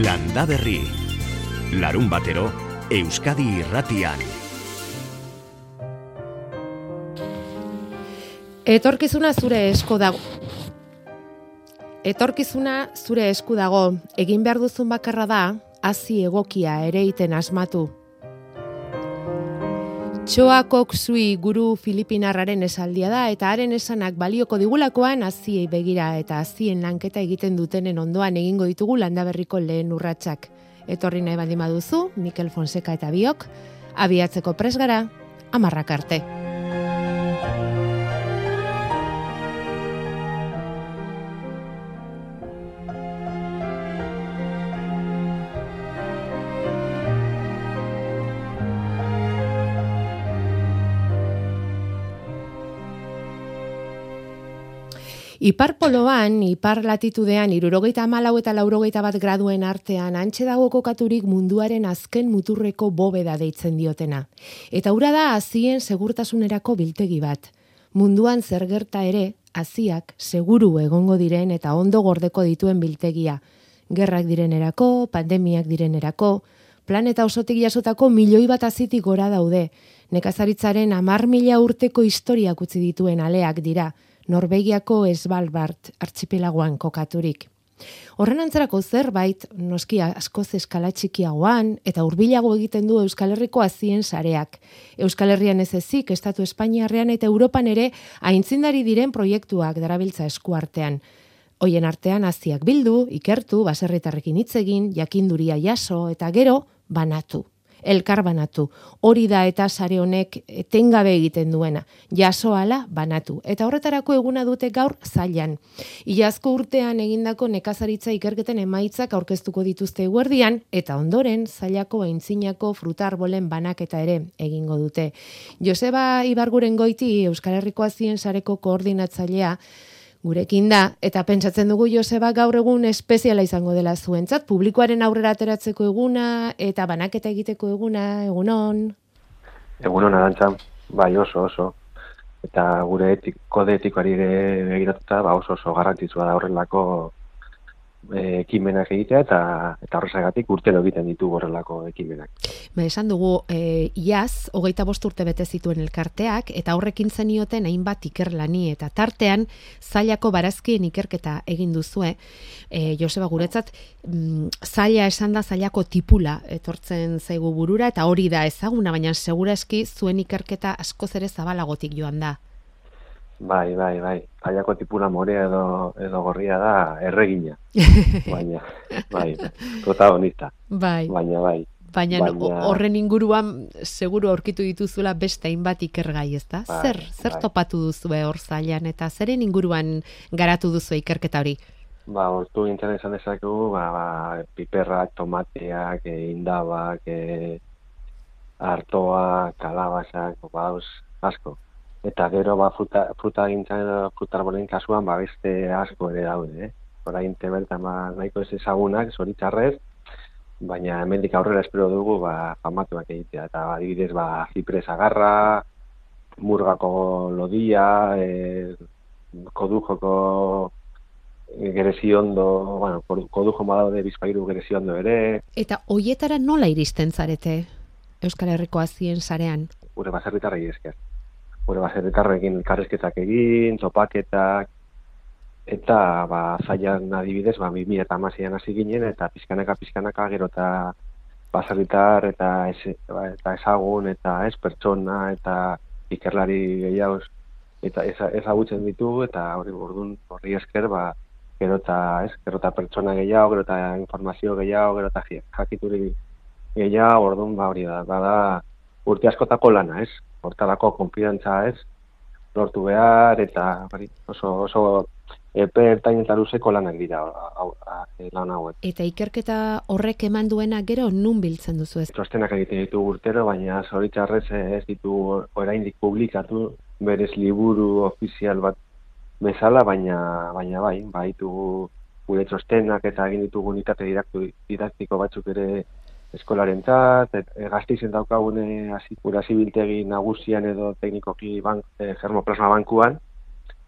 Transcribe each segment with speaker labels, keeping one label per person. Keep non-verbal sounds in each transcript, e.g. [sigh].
Speaker 1: Landa Berri. Larun batero, Euskadi irratian.
Speaker 2: Etorkizuna zure esko dago. Etorkizuna zure esku dago. Egin behar duzun bakarra da, hasi egokia ere iten asmatu. Txoa Koksui guru Filipinarraren esaldia da eta haren esanak balioko digulakoan haziei begira eta hazien lanketa egiten dutenen ondoan egingo ditugu landaberriko lehen urratsak. Etorri nahi baldin baduzu, Mikel Fonseca eta biok, abiatzeko presgara, amarrak arte. Ipar poloan, ipar latitudean, irurogeita malau eta laurogeita bat graduen artean, antxe dago kokaturik munduaren azken muturreko bobeda deitzen diotena. Eta ura da azien segurtasunerako biltegi bat. Munduan zer gerta ere, aziak seguru egongo diren eta ondo gordeko dituen biltegia. Gerrak direnerako, pandemiak direnerako, planeta osotik jasotako milioi bat azitik gora daude. Nekazaritzaren amar mila urteko historiak utzi dituen aleak dira. Norvegiako Svalbard archipelagoan kokaturik. Horren antzerako zerbait, noski askoz eskala txikiagoan, eta hurbilago egiten du Euskal Herriko azien sareak. Euskal Herrian ez ezik, Estatu Espainiarrean eta Europan ere, aintzindari diren proiektuak darabiltza eskuartean. Hoien artean aziak bildu, ikertu, baserritarrekin hitz egin, jakinduria jaso eta gero banatu elkar banatu. Hori da eta sare honek etengabe egiten duena. Jasoala banatu. Eta horretarako eguna dute gaur zailan. Iazko urtean egindako nekazaritza ikerketen emaitzak aurkeztuko dituzte guardian eta ondoren zailako aintzinako frutarbolen banaketa ere egingo dute. Joseba Ibarguren goiti Euskal Herriko azien sareko koordinatzailea gurekin da, eta pentsatzen dugu Joseba gaur egun espeziala izango dela zuentzat, publikoaren aurrera ateratzeko eguna, eta banaketa egiteko eguna, egunon?
Speaker 3: Egunon, arantza, bai oso, oso. Eta gure etik, kode etikoari begiratuta, ba oso oso garrantzitsua da horrelako ekimenak egitea eta eta horrezagatik urtero egiten ditu horrelako ekimenak.
Speaker 2: Ba, esan dugu, e, iaz, hogeita bost urte bete zituen elkarteak, eta horrekin zenioten hainbat ikerlani, eta tartean, zailako barazkien ikerketa egin duzue, e, Joseba guretzat, mm, zaila esan da zailako tipula etortzen zaigu burura, eta hori da ezaguna, baina segura eski zuen ikerketa askoz ere zabalagotik joan da.
Speaker 3: Bai, bai, bai. Zaiako tipula morea edo, edo gorria da erregina. [laughs] Baina, bai, protagonista.
Speaker 2: Bai.
Speaker 3: Baina, bai.
Speaker 2: Baina, horren inguruan seguru aurkitu dituzula beste hainbat ikergai, ezta? Bai, zer, zer bai. topatu duzu hor zailan eta zeren inguruan garatu duzu ikerketa hori?
Speaker 3: Ba, hortu interesan dezakegu, ba, ba, piperrak, tomateak, e, indabak, e, artoa, kalabasak, ba, asko eta gero ba fruta fruta gintzan fruta kasuan ba beste asko ere daude eh orain tebertan ba nahiko ez ezagunak soritzarrez baina hemendik aurrera espero dugu ba famatuak egitea eta adibidez ba zipres agarra murgako lodia eh kodujoko gereziondo, bueno, kodujo malado de bizpairu gereziondo ere.
Speaker 2: Eta hoietara nola iristen zarete Euskal Herriko azien sarean?
Speaker 3: Gure baserritarrei esker gure baserritarrekin elkarrezketak egin, topaketak, eta ba, zailan adibidez, ba, 2000 eta amazian hasi ginen, eta pizkanaka pizkanaka gero eta baserritar eta, ez, ba, eta ezagun, eta ez pertsona, eta ikerlari gehiago, eta ezagutzen ditu, eta hori bordun horri esker, ba, gero eta, ez, gero eta pertsona gehiago, gero eta informazio gehiago, gero eta jakituri gehiago, orduan, ba, hori da, ba, da, urte askotako lana, ez? Hortalako konfidantza ez, lortu behar, eta bari, oso, oso epe ertain eta luzeko lanak dira lan hauek.
Speaker 2: Eta ikerketa horrek eman duena gero nun biltzen duzu ez?
Speaker 3: Trostenak egiten ditu urtero, baina zoritzarrez ez ditu oraindik publikatu berez liburu ofizial bat bezala, baina, baina bai, baitu gure trostenak eta egin ditugu unitate didaktiko batzuk ere eskolaren zat, e, gazteizen daukagune azikura zibiltegi nagusian edo teknikoki bank, e, germoplasma bankuan,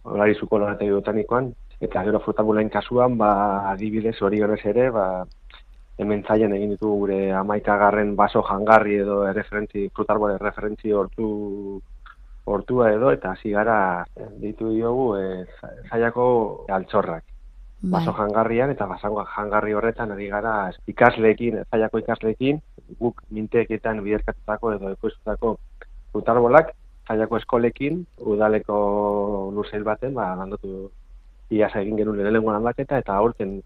Speaker 3: olari zuko botanikoan, eta gero frutabulain kasuan, ba, adibidez hori honez ere, ba, hemen zailan egin ditu gure amaikagarren baso jangarri edo referentzi, frutarbole referentzi hortu hortua edo, eta hasi gara ditu diogu e, zaiako altxorrak. Bai. Baso jangarrian eta basango jangarri horretan ari gara ikasleekin, zaiako ikasleekin, guk minteeketan biderkatutako edo ekoiztutako frutarbolak, zaiako eskolekin, udaleko luzeil baten, ba, landotu iaz egin genuen lehenengo landaketa, eta aurten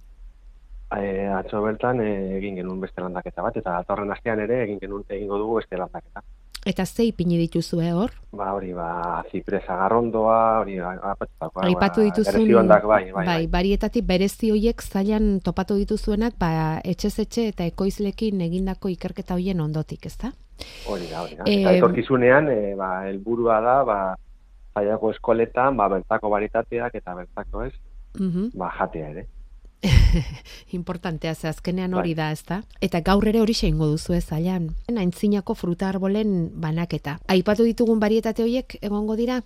Speaker 3: e, atzo bertan e, egin genuen beste landaketa bat, eta atorren astean ere egin genuen egingo dugu beste landaketa.
Speaker 2: Eta ze ipini dituzue hor?
Speaker 3: Ba, hori, ba, zipresa garrondoa, hori,
Speaker 2: apatutako. Aipatu ba, dituzun, bai, bai, bai, bai. barietatik berezi hoiek zailan topatu dituzuenak, ba, etxe eta ekoizlekin egindako ikerketa hoien ondotik, ez da?
Speaker 3: Hori da, hori da. E, eta etorkizunean, e, ba, helburua da, ba, zaiako eskoletan, ba, bertako baritateak eta bertako ez, uh ba, jatea ere. [laughs]
Speaker 2: Importantea, ze azkenean hori bai. da, ezta? Eta gaur ere hori xeingo duzu ez ailan. Aintzinako fruta arbolen banaketa. Aipatu ditugun barietate horiek egongo dira?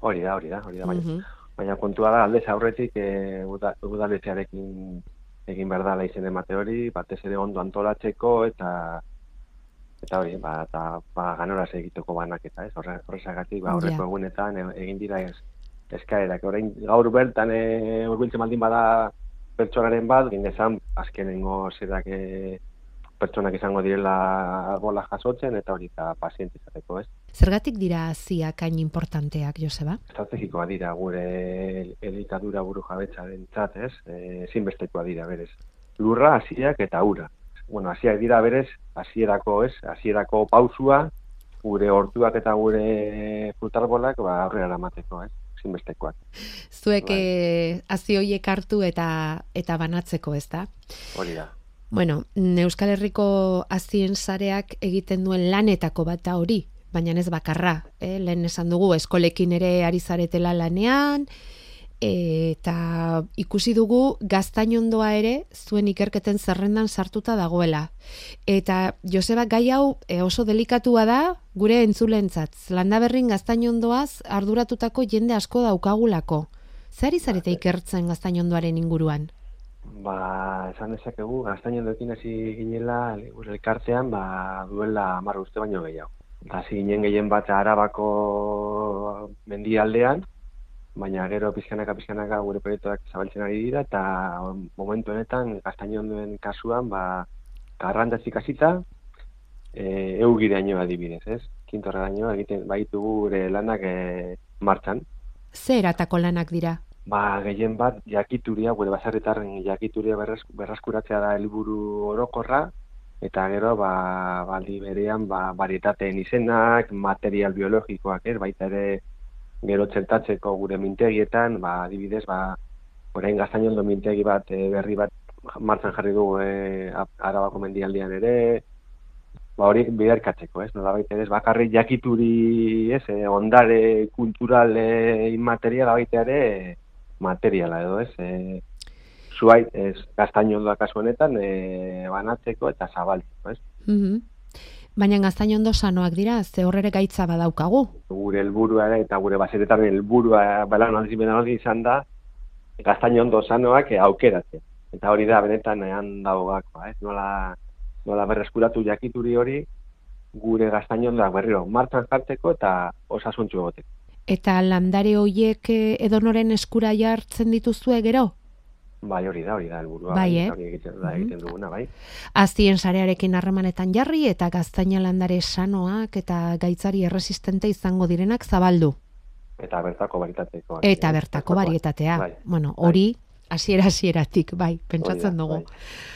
Speaker 3: Hori da, hori da, hori da, baina. Baina kontua da, aldez aurretik e, udaletzearekin egin behar da izen emate hori, batez ere ondo antolatzeko eta eta hori, ba, eta ba, ganoraz egiteko banaketa, ez? Horrezagatik, ba, horreko egunetan e, egin dira ez, eskaerak. Orain gaur bertan e, urbiltzen maldin bada pertsonaren bat, gindezan azkenengo zerak e, pertsonak izango direla bola jasotzen eta hori eta paziente izateko, ez?
Speaker 2: Zergatik dira haziak hain importanteak, Joseba?
Speaker 3: Estrategikoa dira gure elikadura buru jabetza den txat, ez? E, zinbestekoa dira, berez. Lurra, haziak eta ura. Bueno, haziak dira, berez, hasierako ez? Hasierako pausua, gure hortuak eta gure frutarbolak, ba, aurrera eramateko, ez? Ezinbestekoak.
Speaker 2: Zuek bai. Eh, hazi hoiek hartu eta eta banatzeko, ez da?
Speaker 3: Hori da.
Speaker 2: Bueno, Euskal Herriko azien sareak egiten duen lanetako bat da hori, baina ez bakarra. Eh? Lehen esan dugu, eskolekin ere ari zaretela lanean, eta ikusi dugu gaztainondoa ere zuen ikerketen zerrendan sartuta dagoela. Eta Joseba gai hau e, oso delikatua da gure entzulentzat. Landaberrin gaztainondoaz arduratutako jende asko daukagulako. Zer izarete ikertzen gaztainondoaren inguruan?
Speaker 3: Ba, esan dezakegu, gaztainondoekin hasi ginela, gure elkartean, ba, duela marra uste baino gehiago. Hasi ginen gehien bat arabako mendialdean, baina gero pizkanaka pizkanaka gure proiektuak zabaltzen ari dira eta momentu honetan gaztaino kasuan ba garrantazik hasita eh eugiraino adibidez, ez? Kintorraino egiten baitugu gure lanak e, martxan.
Speaker 2: Ze eratako lanak dira?
Speaker 3: Ba, gehien bat jakituria, gure basarretarren jakituria berraskuratzea da helburu orokorra eta gero ba baldi berean ba varietateen izenak, material biologikoak, ez? Baita ere gero txertatzeko gure mintegietan, ba, adibidez, ba, orain gaztaino mintegi bat, e, berri bat martzan jarri du e, arabako mendialdean ere, ba, hori biderkatzeko, ez? Nola baita ez, bakarri jakituri, ez, e, ondare kultural e, inmateriala baita ere, materiala edo, ez? E, zuait, ez, gaztaino kasu honetan, e, banatzeko eta zabaltzeko, ez? Mm
Speaker 2: Baina gaztain ondo sanoak dira, ze horrere gaitza badaukagu.
Speaker 3: Gure helburua eta gure baseretan helburua balan aldi izan da, gaztain ondo sanoak aukeratzen. Eta hori da, benetan ean dago gakoa, eh? nola, nola berreskuratu jakituri hori, gure gaztain ondoak berriro martzan jartzeko eta osasuntxu egoteko.
Speaker 2: Eta landare hoiek eh, edonoren eskura jartzen dituzue gero?
Speaker 3: Bai, hori da, hori da, elburua.
Speaker 2: Bai, eh?
Speaker 3: Hori egiten, da, egiten duguna, bai.
Speaker 2: Aztien sarearekin harremanetan jarri eta gaztaina landare sanoak eta gaitzari erresistente izango direnak zabaldu.
Speaker 3: Eta bertako baritateko.
Speaker 2: Eta bertako barietatea. Bai. Bueno, hori, hasiera hasieratik bai, pentsatzen dugu. Bai.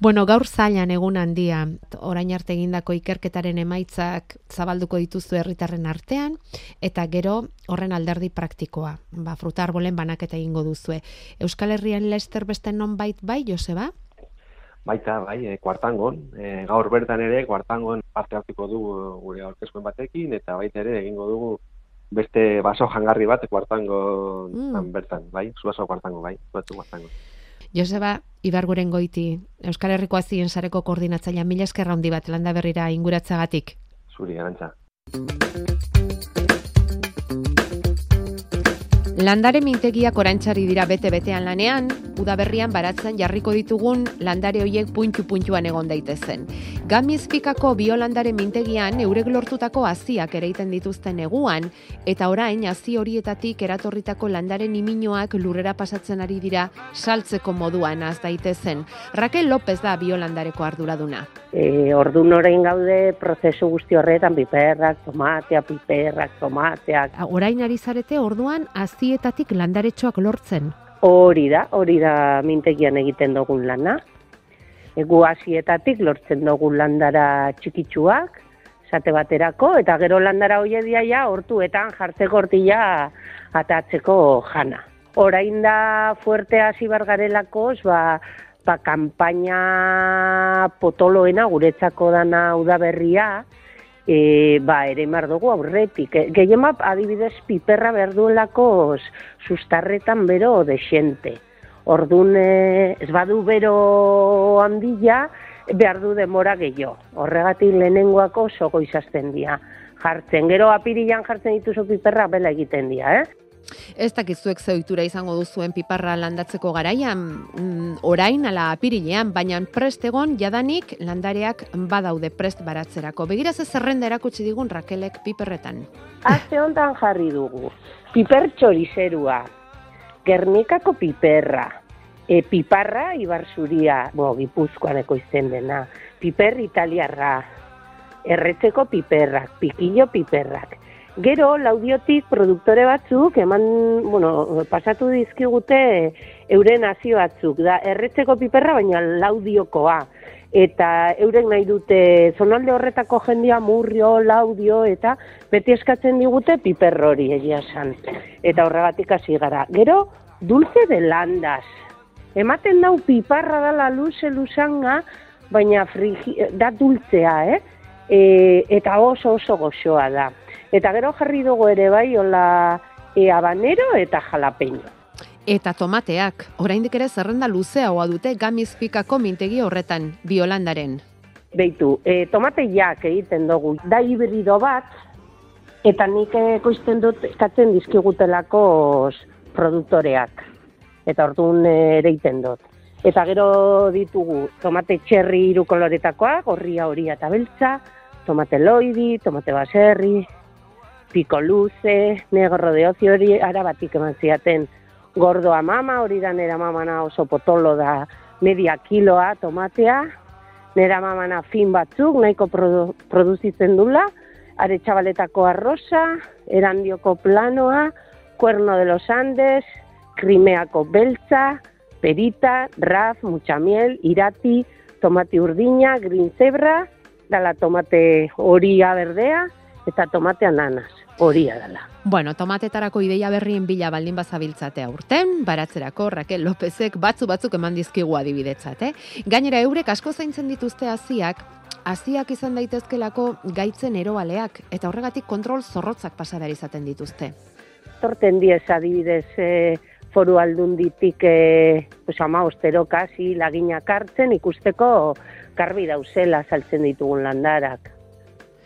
Speaker 2: Bueno, gaur zailan egun handia, orain arte egindako ikerketaren emaitzak zabalduko dituzu herritarren artean, eta gero horren alderdi praktikoa, ba, fruta arbolen banaketa egingo duzue. Euskal Herrian Lester beste non bait bai, Joseba?
Speaker 3: Baita, bai, e, kuartangon, e, gaur bertan ere, kuartangon parte hartuko dugu gure aurkezkoen batekin, eta baita ere egingo dugu beste baso jangarri bat kuartangon mm. bertan, bai, zuaso kuartango, bai, zuaso kuartango.
Speaker 2: Joseba, Ibarguren goiti, Euskal Herriko azien sareko koordinatzailea mila eskerra handi bat landa berrira inguratzagatik.
Speaker 3: Zuri, garantza.
Speaker 2: Landare mintegiak orantxari dira bete-betean lanean, udaberrian baratzen jarriko ditugun landare hoiek puntu-puntuan egon daitezen. Gamizpikako biolandare mintegian eurek lortutako haziak ereiten dituzten neguan, eta orain hazi horietatik eratorritako landare niminoak lurrera pasatzen ari dira saltzeko moduan az daitezen. Raquel López da biolandareko arduraduna.
Speaker 4: E, ordu norein gaude prozesu guzti horretan, piperrak, tomatea, piperrak, tomateak.
Speaker 2: Orain ari zarete orduan azietatik landaretxoak lortzen.
Speaker 4: Hori da, hori da mintegian egiten dugun lana. Egu azietatik lortzen dugun landara txikitsuak, sate baterako, eta gero landara hoie ja, hortuetan jartzeko hortila atatzeko jana. Orain da fuerte hasi bargarelako, ba, ba, kampaina potoloena guretzako dana udaberria, e, ba, ere mar dugu aurretik. E, Gehien adibidez, piperra behar duelako sustarretan bero desente. Orduan, e, ez badu bero handia, behar du demora gehiago. Horregatik lehenengoako sogo izazten dira. Jartzen, gero apirilan jartzen dituzo piperra bela egiten dira, eh?
Speaker 2: Ez dakizuek zeutura izango duzuen piparra landatzeko garaian, mm, orain ala apirilean, baina prest egon jadanik landareak badaude prest baratzerako. Begira ze zerrenda erakutsi digun Rakelek piperretan.
Speaker 4: Aze hontan jarri dugu. Piper txorizerua, Gernikako piperra, e, piparra ibarzuria, bo, gipuzkoan ekoizten dena, piper italiarra, erretzeko piperrak, pikillo piperrak, Gero, laudiotik produktore batzuk, eman, bueno, pasatu dizkigute euren nazio batzuk, da, erretzeko piperra, baina laudiokoa. Eta eurek nahi dute zonalde horretako jendia murrio, laudio, eta beti eskatzen digute piperrori egia san. Eta horregatik hasi gara. Gero, dulce de landas. Ematen dau piparra dala luze luzanga, baina frigi, da dultzea, eh? E, eta oso oso goxoa da. Eta gero jarri dugu ere bai, hola e, habanero eta jalapeño.
Speaker 2: Eta tomateak, oraindik ere zerrenda luzea hoa dute gamizpikako mintegi horretan, biolandaren.
Speaker 4: Beitu, e, tomateiak egiten dugu, da hibrido bat, eta nik ekoizten dut eskatzen dizkigutelako produktoreak. Eta orduan ere egiten dut. Eta gero ditugu tomate txerri iru koloretakoa, gorria horia eta beltza, tomate loidi, tomate baserri, piko luze, negro de ocio hori arabatik eman ziaten gordoa mama, hori da nera mamana oso potolo da media kiloa tomatea, nera mamana fin batzuk, nahiko produ, produzitzen dula, are txabaletako arroza, erandioko planoa, cuerno de los Andes, krimeako beltza, perita, raf, muchamiel, irati, tomate urdina, green zebra, dala tomate horia berdea, eta tomate ananas horia dela.
Speaker 2: Bueno, tomatetarako ideia berrien bila baldin bazabiltzatea urten, baratzerako Raquel Lópezek batzu batzuk eman dizkigu adibidetzat, eh? Gainera eurek asko zaintzen dituzte hasiak, hasiak izan daitezkelako gaitzen eroaleak eta horregatik kontrol zorrotzak pasa izaten dituzte.
Speaker 4: Torten diez adibidez e, foru aldunditik e, pues ama ostero kasi lagina hartzen ikusteko garbi dauzela saltzen ditugun landarak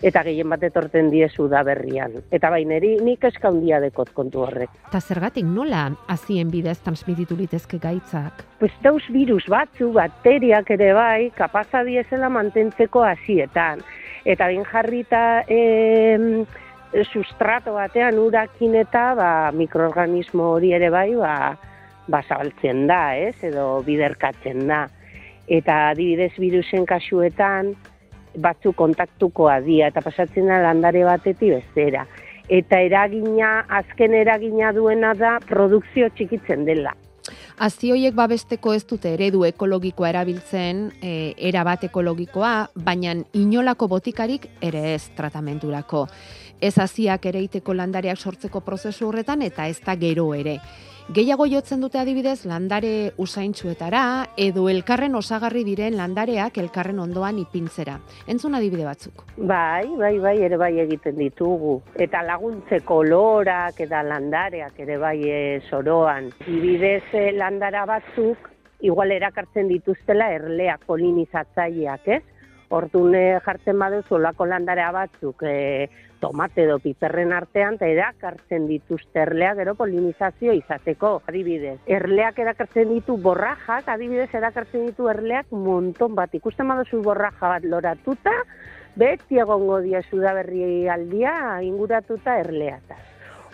Speaker 4: eta gehien bat etorten diezu da berrian. Eta baineri nik eska handia dekot kontu horrek.
Speaker 2: Ta zergatik nola hazien bidez transmititu litezke gaitzak?
Speaker 4: Pues dauz virus batzu, bakteriak ere bai, kapaza diezela mantentzeko hasietan. Eta bin jarrita e, sustrato batean urakin eta ba, mikroorganismo hori ere bai, ba, ba zabaltzen da, ez? edo biderkatzen da. Eta adibidez virusen kasuetan, batzu kontaktukoa dira eta pasatzen da landare batetik bestera. Eta eragina, azken eragina duena da produkzio txikitzen dela.
Speaker 2: Azi hoiek babesteko ez dute eredu ekologikoa erabiltzen, e, era bat ekologikoa, baina inolako botikarik ere ez tratamenturako. Ez aziak ereiteko landareak sortzeko prozesu horretan eta ez da gero ere. Gehiago jotzen dute adibidez landare usaintxuetara edo elkarren osagarri diren landareak elkarren ondoan ipintzera. Entzun adibide batzuk.
Speaker 4: Bai, bai, bai, ere bai egiten ditugu. Eta laguntzeko lorak eta landareak ere bai e, soroan. Ibidez landara batzuk igual erakartzen dituztela erleak polinizatzaileak, ez? Hortune jartzen baduzu olako landarea batzuk e, tomate edo piperren artean, eta erakartzen dituzte erleak, gero polinizazio izateko, adibidez. Erleak erakartzen ditu borrajak, adibidez erakartzen ditu erleak monton bat. Ikusten baduzu borraja bat loratuta, beti egongo dia berri aldia inguratuta erleata.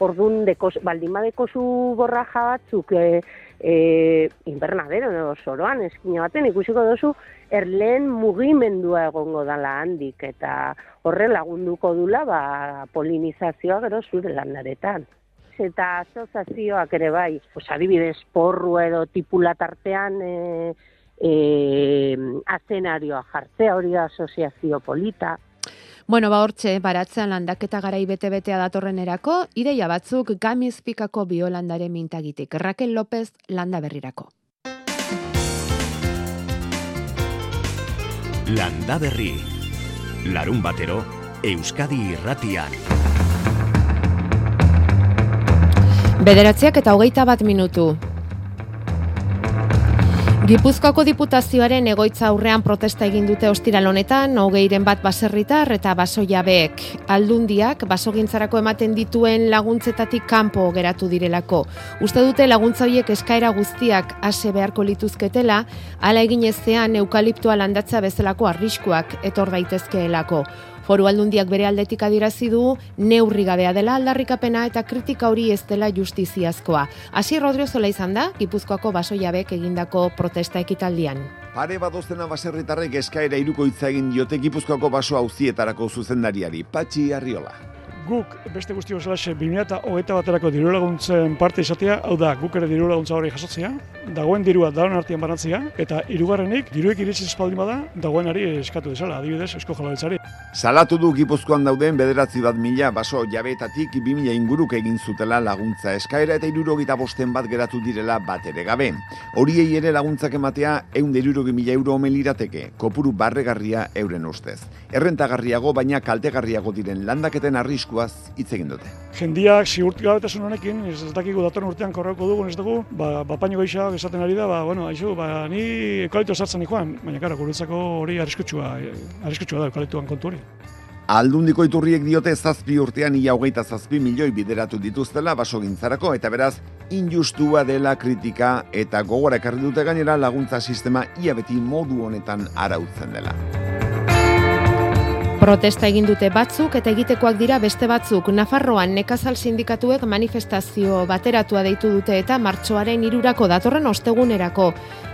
Speaker 4: Orduan, dekos, baldin badeko zu borraja batzuk e, e, invernadero, soroan, eskina baten, ikusiko dozu, erleen mugimendua egongo dala handik, eta horre lagunduko dula ba, polinizazioa gero zure landaretan. Eta asozazioak ere bai, pues, adibidez, porru edo tipulatartean e, e, azenarioa jartzea hori da asoziazio polita.
Speaker 2: Bueno, ba hortxe, baratzean landaketa garai bete-betea datorren erako, ideia batzuk gamizpikako biolandare mintagitik. Raquel López, landa berrirako.
Speaker 1: Landa berri. Larun batero, Euskadi irratian.
Speaker 2: Bederatziak eta hogeita bat minutu. Gipuzkoako diputazioaren egoitza aurrean protesta egin dute ostiral honetan, hogeiren bat baserritar eta baso jabeek. Aldundiak basogintzarako ematen dituen laguntzetatik kanpo geratu direlako. Uste dute laguntza horiek eskaera guztiak ase beharko lituzketela, ala egin ezean eukaliptoa landatza bezalako arriskuak etor daitezkeelako. Foru aldundiak bere aldetik adirazi du neurri gabea dela aldarrikapena eta kritika hori ez dela justiziazkoa. Hasi Rodriozola izan da Gipuzkoako basoiabek egindako protesta ekitaldian.
Speaker 5: Pare badozena baserritarrek eskaera irukoitza egin diote Gipuzkoako baso auzietarako zuzendariari. Patxi Arriola
Speaker 6: guk beste guzti bezalaxe 2008 baterako diru laguntzen parte izatea, hau da, guk ere diru laguntza hori jasotzea, dagoen dirua dagoen artean banatzea, eta hirugarrenik diruek iritsi espaldin bada, dagoenari eskatu desala, adibidez, esko jalabetzari.
Speaker 5: Salatu du Gipuzkoan dauden bederatzi bat mila baso jabetatik bi mila inguruk egin zutela laguntza eskaera eta irurogita bosten bat geratu direla bat ere gabe. Horiei ere laguntzak ematea eun mila euro omen lirateke, kopuru barregarria euren ustez. Errentagarriago baina kaltegarriago diren landaketen arriskua inguruaz hitz egin dute.
Speaker 6: Jendiak sigurtik gabetasun honekin, ez dakigu datorren urtean korreko dugu, ez dugu, ba, bapaino gehiago esaten ari da, ba, bueno, aizu, ba, ni eukalipto sartzen ikuan, baina kara, guretzako hori arriskutsua, arriskutsua da eukaliptuan kontu hori.
Speaker 5: Aldundiko iturriek diote zazpi urtean ia hogeita zazpi milioi bideratu dituztela basogintzarako eta beraz injustua dela kritika eta gogora ekarri dute gainera laguntza sistema ia beti modu honetan arautzen dela.
Speaker 2: Protesta egin dute batzuk eta egitekoak dira beste batzuk. Nafarroan nekazal sindikatuek manifestazio bateratua deitu dute eta martxoaren irurako datorren ostegunerako.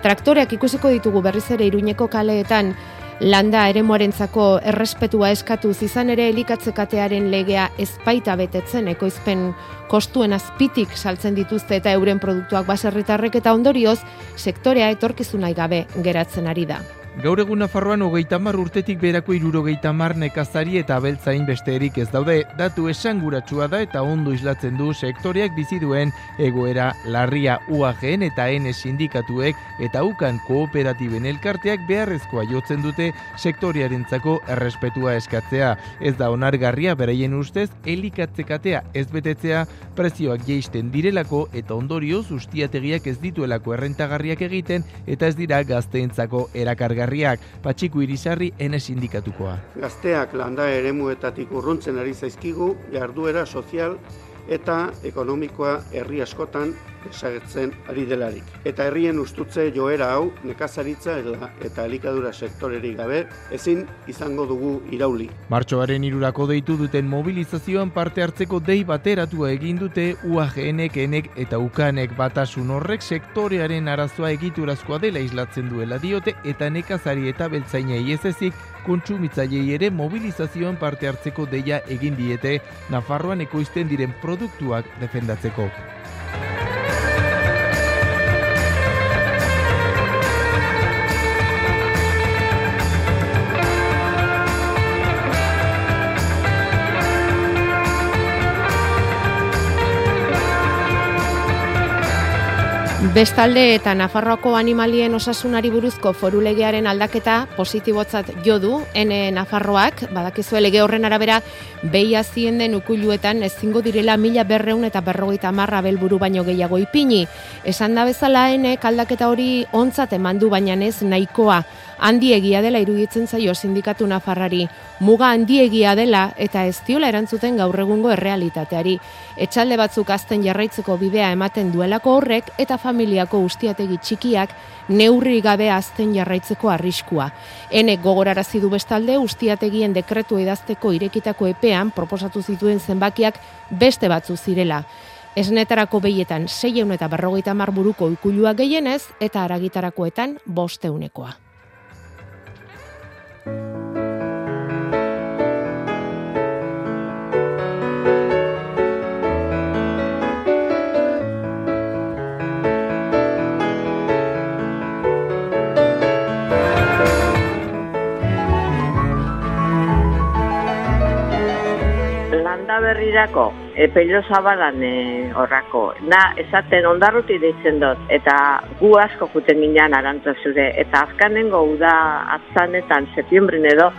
Speaker 2: Traktoreak ikusiko ditugu berriz ere iruñeko kaleetan landa ere moarentzako errespetua eskatu izan ere elikatzekatearen legea ezpaita betetzen ekoizpen kostuen azpitik saltzen dituzte eta euren produktuak baserritarrek eta ondorioz sektorea etorkizunai gabe geratzen ari da.
Speaker 7: Gaur egun Nafarroan hogeita mar urtetik berako irurogeita mar nekazari eta beltzain besteerik ez daude, datu esanguratsua da eta ondo islatzen du sektoreak bizi duen egoera larria. UAGen eta N sindikatuek eta ukan kooperatiben elkarteak beharrezkoa jotzen dute sektorearentzako errespetua eskatzea. Ez da onargarria beraien ustez elikatzekatea ez betetzea. Prezioak jeisten direlako eta ondorioz ustiategiak ez dituelako errentagarriak egiten eta ez dira gazteentzako erakargarriak berriak patxiku irizarri ene sindikatukoa.
Speaker 8: Gazteak landa eremuetatik urruntzen ari zaizkigu jarduera sozial eta ekonomikoa herri askotan desagertzen ari delarik. Eta herrien ustutze joera hau nekazaritza eta elikadura sektorerik gabe ezin izango dugu irauli.
Speaker 7: Martxoaren irurako deitu duten mobilizazioan parte hartzeko dei bateratua egin dute UAGNek, enek eta UKANek batasun horrek sektorearen arazoa egiturazkoa dela islatzen duela diote eta nekazari eta beltzainei ez ezik kontsumitzailei ere mobilizazioan parte hartzeko deia egin diete Nafarroan ekoizten diren produktuak defendatzeko.
Speaker 2: Bestalde eta Nafarroako animalien osasunari buruzko forulegearen aldaketa positibotzat jo du N Nafarroak, badakizue lege horren arabera behi azien den ukuluetan ezingo direla mila berreun eta berrogeita marra belburu baino gehiago ipini. Esan da bezala N aldaketa hori ontzat emandu baina ez nahikoa. Handiegia dela iruditzen zaio sindikatu nafarrari, muga handiegia dela eta ez diola erantzuten gaur egungo errealitateari. Etxalde batzuk azten jarraitzeko bidea ematen duelako horrek eta familiako ustiategi txikiak neurri gabe azten jarraitzeko arriskua. Enek gogorarazi du bestalde ustiategien dekretu idazteko irekitako epean proposatu zituen zenbakiak beste batzu zirela. Esnetarako behietan 6 eta berrogeita marburuko ikulua gehienez eta aragitarakoetan bosteunekoa.
Speaker 9: Landa berrirako, e, pello zabalan e, horrako. Na, esaten ondarruti deitzen dut, eta gu asko juten ginean arantza zure. Eta azkanengo uda atzanetan, setiembrin edo,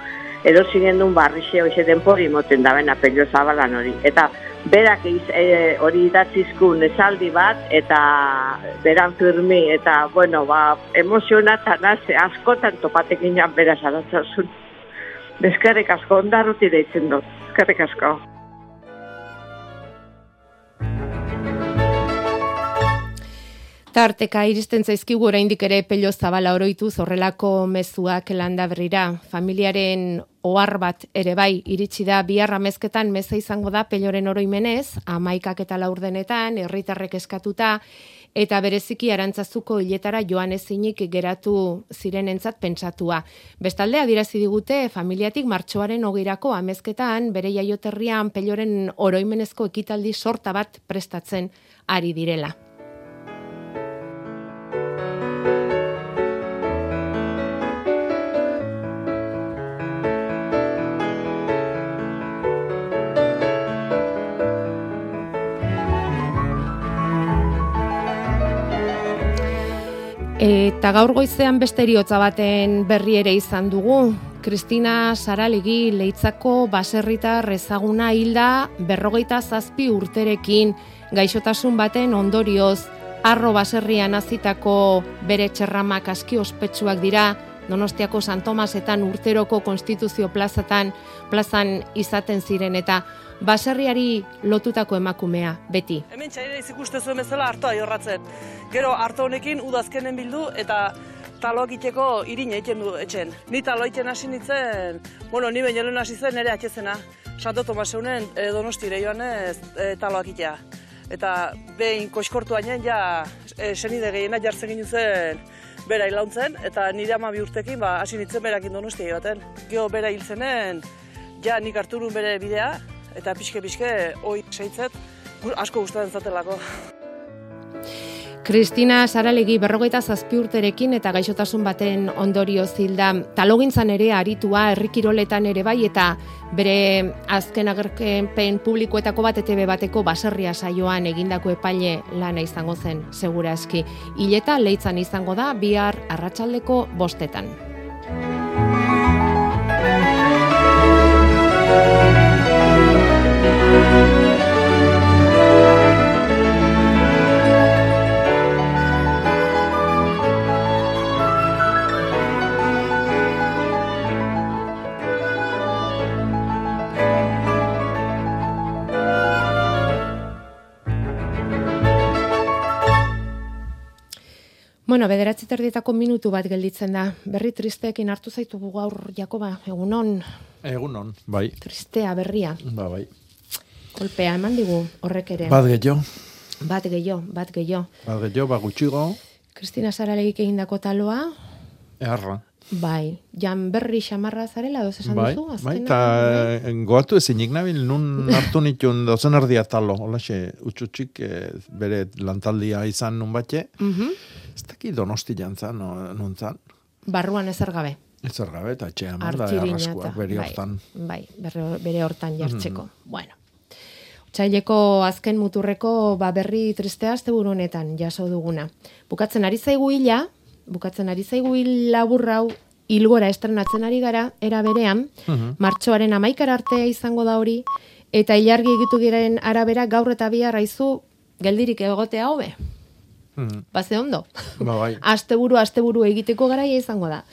Speaker 9: edo zigendun barrixe hoxe denpori moten dabena pello zabalan hori. Eta berak iz, e, hori idatzizkun esaldi bat, eta beran firmi, eta, bueno, ba, emozionatan az, askotan topatek ginean beraz arantzazun. Bezkerrik asko, ondarruti deitzen dut. Ezkerrik asko.
Speaker 2: Tarteka iristen zaizkigu oraindik ere pello zabala oroitu zorrelako mezuak landa berrira. Familiaren ohar bat ere bai iritsi da bihar amezketan meza izango da pelloren oroimenez, amaikak eta laurdenetan, herritarrek eskatuta, eta bereziki arantzazuko hiletara joan ezinik geratu zirenentzat pentsatua. Bestalde adirazi digute familiatik martxoaren hogirako amezketan bere jaioterrian pelloren oroimenezko ekitaldi sorta bat prestatzen ari direla. Eta gaur goizean beste eriotza baten berri ere izan dugu. Kristina Saralegi leitzako baserritar ezaguna hilda berrogeita zazpi urterekin. Gaixotasun baten ondorioz arro baserrian azitako bere txerramak aski ospetsuak dira. Donostiako San Tomasetan urteroko konstituzio plazatan plazan izaten ziren. Eta baserriari lotutako emakumea, beti.
Speaker 10: Hemen txaire ikuste zuen bezala hartoa jorratzen. Gero harto honekin udazkenen bildu eta taloak iteko irin egiten du etxen. Ni talo egiten hasi nitzen, bueno, ni baino hasi zen nire atxezena. Santo Tomaseunen e, donostire joan ez e, taloak itea. Eta behin koiskortu ainen ja e, senide gehiena jartzen ginen zen bera ilauntzen, eta nire ama bi urtekin ba, hasi nintzen berakin donostia joaten. Gio bera hiltzenen, ja nik harturun bere bidea, eta pixke-pixke hoi seitzet, asko gustatzen zatelako.
Speaker 2: Kristina Saralegi berrogeita zazpi urterekin eta gaixotasun baten ondorio zilda talogintzan ere aritua herrikiroletan ere bai eta bere azken agerkenpen publikoetako bat ETB bateko baserria saioan egindako epaile lana izango zen segura eski. Ileta leitzan izango da bihar arratsaldeko bostetan. Bueno, bederatzi terdietako minutu bat gelditzen da. Berri tristeekin hartu zaitu gaur Jakoba, egunon.
Speaker 11: Egunon, bai.
Speaker 2: Tristea berria.
Speaker 11: Ba, bai.
Speaker 2: Kolpea eman digu horrek ere.
Speaker 11: Bat gehiago.
Speaker 2: Bat gehiago, bat gehiago.
Speaker 11: Bat gehiago, bat gutxigo.
Speaker 2: Kristina Saralegik egindako taloa.
Speaker 11: Erra.
Speaker 2: Bai, jan berri xamarra zarela, doz esan
Speaker 11: bai,
Speaker 2: duzu?
Speaker 11: Bai, eta bai? goatu ezinik nabil, nun hartu nituen dozen erdia talo, hola xe, utxutxik, eh, bere lantaldia izan nun batxe. Mm -hmm. Ez daki donosti jantzan, no, nun zan.
Speaker 2: Barruan ezer gabe.
Speaker 11: Ezer gabe, eta etxea manda, arraskuak bere
Speaker 2: bai,
Speaker 11: hortan.
Speaker 2: Bai, bere, bere hortan jartzeko. Mm. Bueno. Txaileko azken muturreko ba berri tristea azte honetan jaso duguna. Bukatzen ari zaigu hila, bukatzen ari zaigu hil laburra hau ilgora estrenatzen ari gara, era berean,
Speaker 11: Mhm.
Speaker 2: martxoaren amaikara artea izango da hori, eta ilargi egitu giren arabera gaur eta bihar aizu geldirik egotea hobe.
Speaker 11: Mhm.
Speaker 2: Baze ondo.
Speaker 11: Ba, bai. [laughs]
Speaker 2: asteburu asteburu egiteko garaia izango da.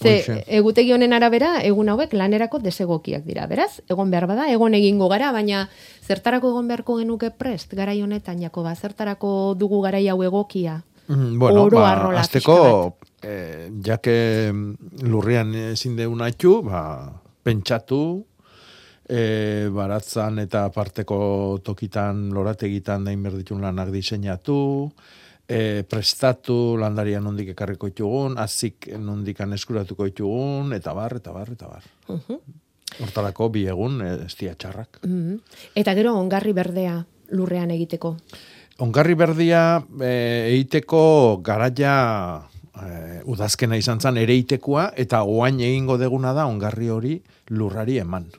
Speaker 2: Ze,
Speaker 11: Hoxe.
Speaker 2: egutegi honen arabera, egun hauek lanerako desegokiak dira. Beraz, egon behar bada, egon egingo gara, baina zertarako egon beharko genuke prest, garai honetan, Jakoba, zertarako dugu garai hau egokia?
Speaker 11: Mm, Bueno,
Speaker 2: Oro
Speaker 11: ba,
Speaker 2: arrola
Speaker 11: azteko, eh, jake lurrian ezin deun haitu, ba, pentsatu, eh, baratzan eta parteko tokitan lorategitan dain berditun lanak diseinatu, eh, prestatu landaria nondik ekarriko ditugun, azik nondikan eskuratuko ditugun, eta bar, eta bar, eta bar.
Speaker 2: Mhm.
Speaker 11: Hortarako bi egun eh, ez dia txarrak.
Speaker 2: Mhm. Eta gero, ongarri berdea lurrean egiteko.
Speaker 11: Ongarri berdia e, eiteko garaia e, udazkena izan zen ere itekoa, eta oain egingo deguna da ongarri hori lurrari eman.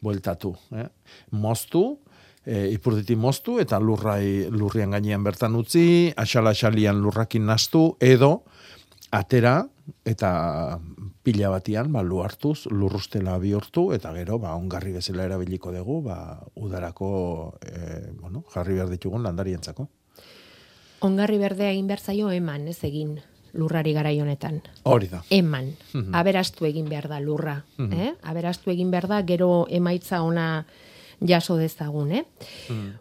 Speaker 11: Bueltatu. Eh? Moztu, e, ipurditi moztu, eta lurrai, lurrian gainean bertan utzi, asala-asalian lurrakin nastu, edo atera eta pila batian ba, lu hartuz, lurrustela bihurtu, eta gero ba, ongarri bezala erabiliko dugu, ba, udarako e, bueno, jarri behar ditugun landarientzako.
Speaker 2: Ongarri berdea egin behar zaio eman, ez egin lurrari garai honetan.
Speaker 11: Hori da.
Speaker 2: Eman.
Speaker 11: Mhm.
Speaker 2: Aberastu egin behar da lurra.
Speaker 11: Mhm.
Speaker 2: eh? Aberastu egin behar da, gero emaitza ona jaso dezagun, eh?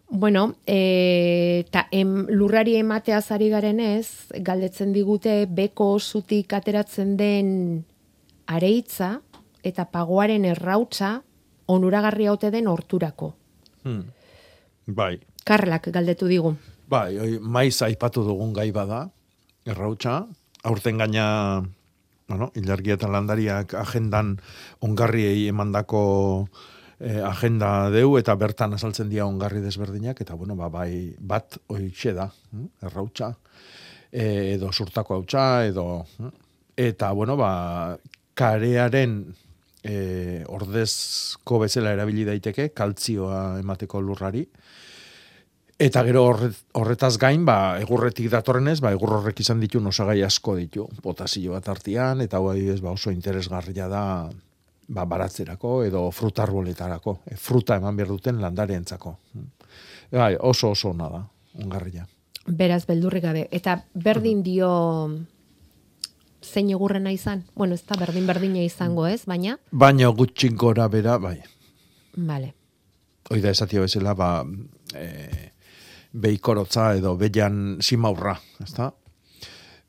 Speaker 2: Bueno, e, ta em, lurrari ematea zari garenez, galdetzen digute beko zutik ateratzen den areitza eta pagoaren errautza onuragarri haute den horturako.
Speaker 11: Hmm. Bai.
Speaker 2: Karlak galdetu digu.
Speaker 11: Bai, oi, maiz aipatu dugun gai bada, errautsa, aurten gaina, bueno, ilargia eta landariak agendan ongarriei emandako eh, agenda deu eta bertan azaltzen dira ongarri desberdinak, eta bueno, ba, bai, bat oitxe da, hm, errautsa, e, edo surtako hautsa, edo, hm, eta bueno, ba, karearen e, ordezko bezala erabili daiteke, kaltzioa emateko lurrari, Eta gero horret, horretaz gain, ba, egurretik datorrenez, ba, egur horrek izan ditu osagai asko ditu. Potasio bat artean, eta hau ba, oso interesgarria da ba, baratzerako edo frutarboletarako. E, fruta eman behar duten landareentzako. Bai, oso oso ona da, ongarria.
Speaker 2: Beraz, beldurrik gabe. Eta berdin dio zein egurrena izan? Bueno, ez da berdin berdina izango, ez? Baina,
Speaker 11: Baina gutxin gora bera, bai.
Speaker 2: vale.
Speaker 11: Hoi da esatio bezala, ba, e, beikorotza edo beian simaurra, ezta?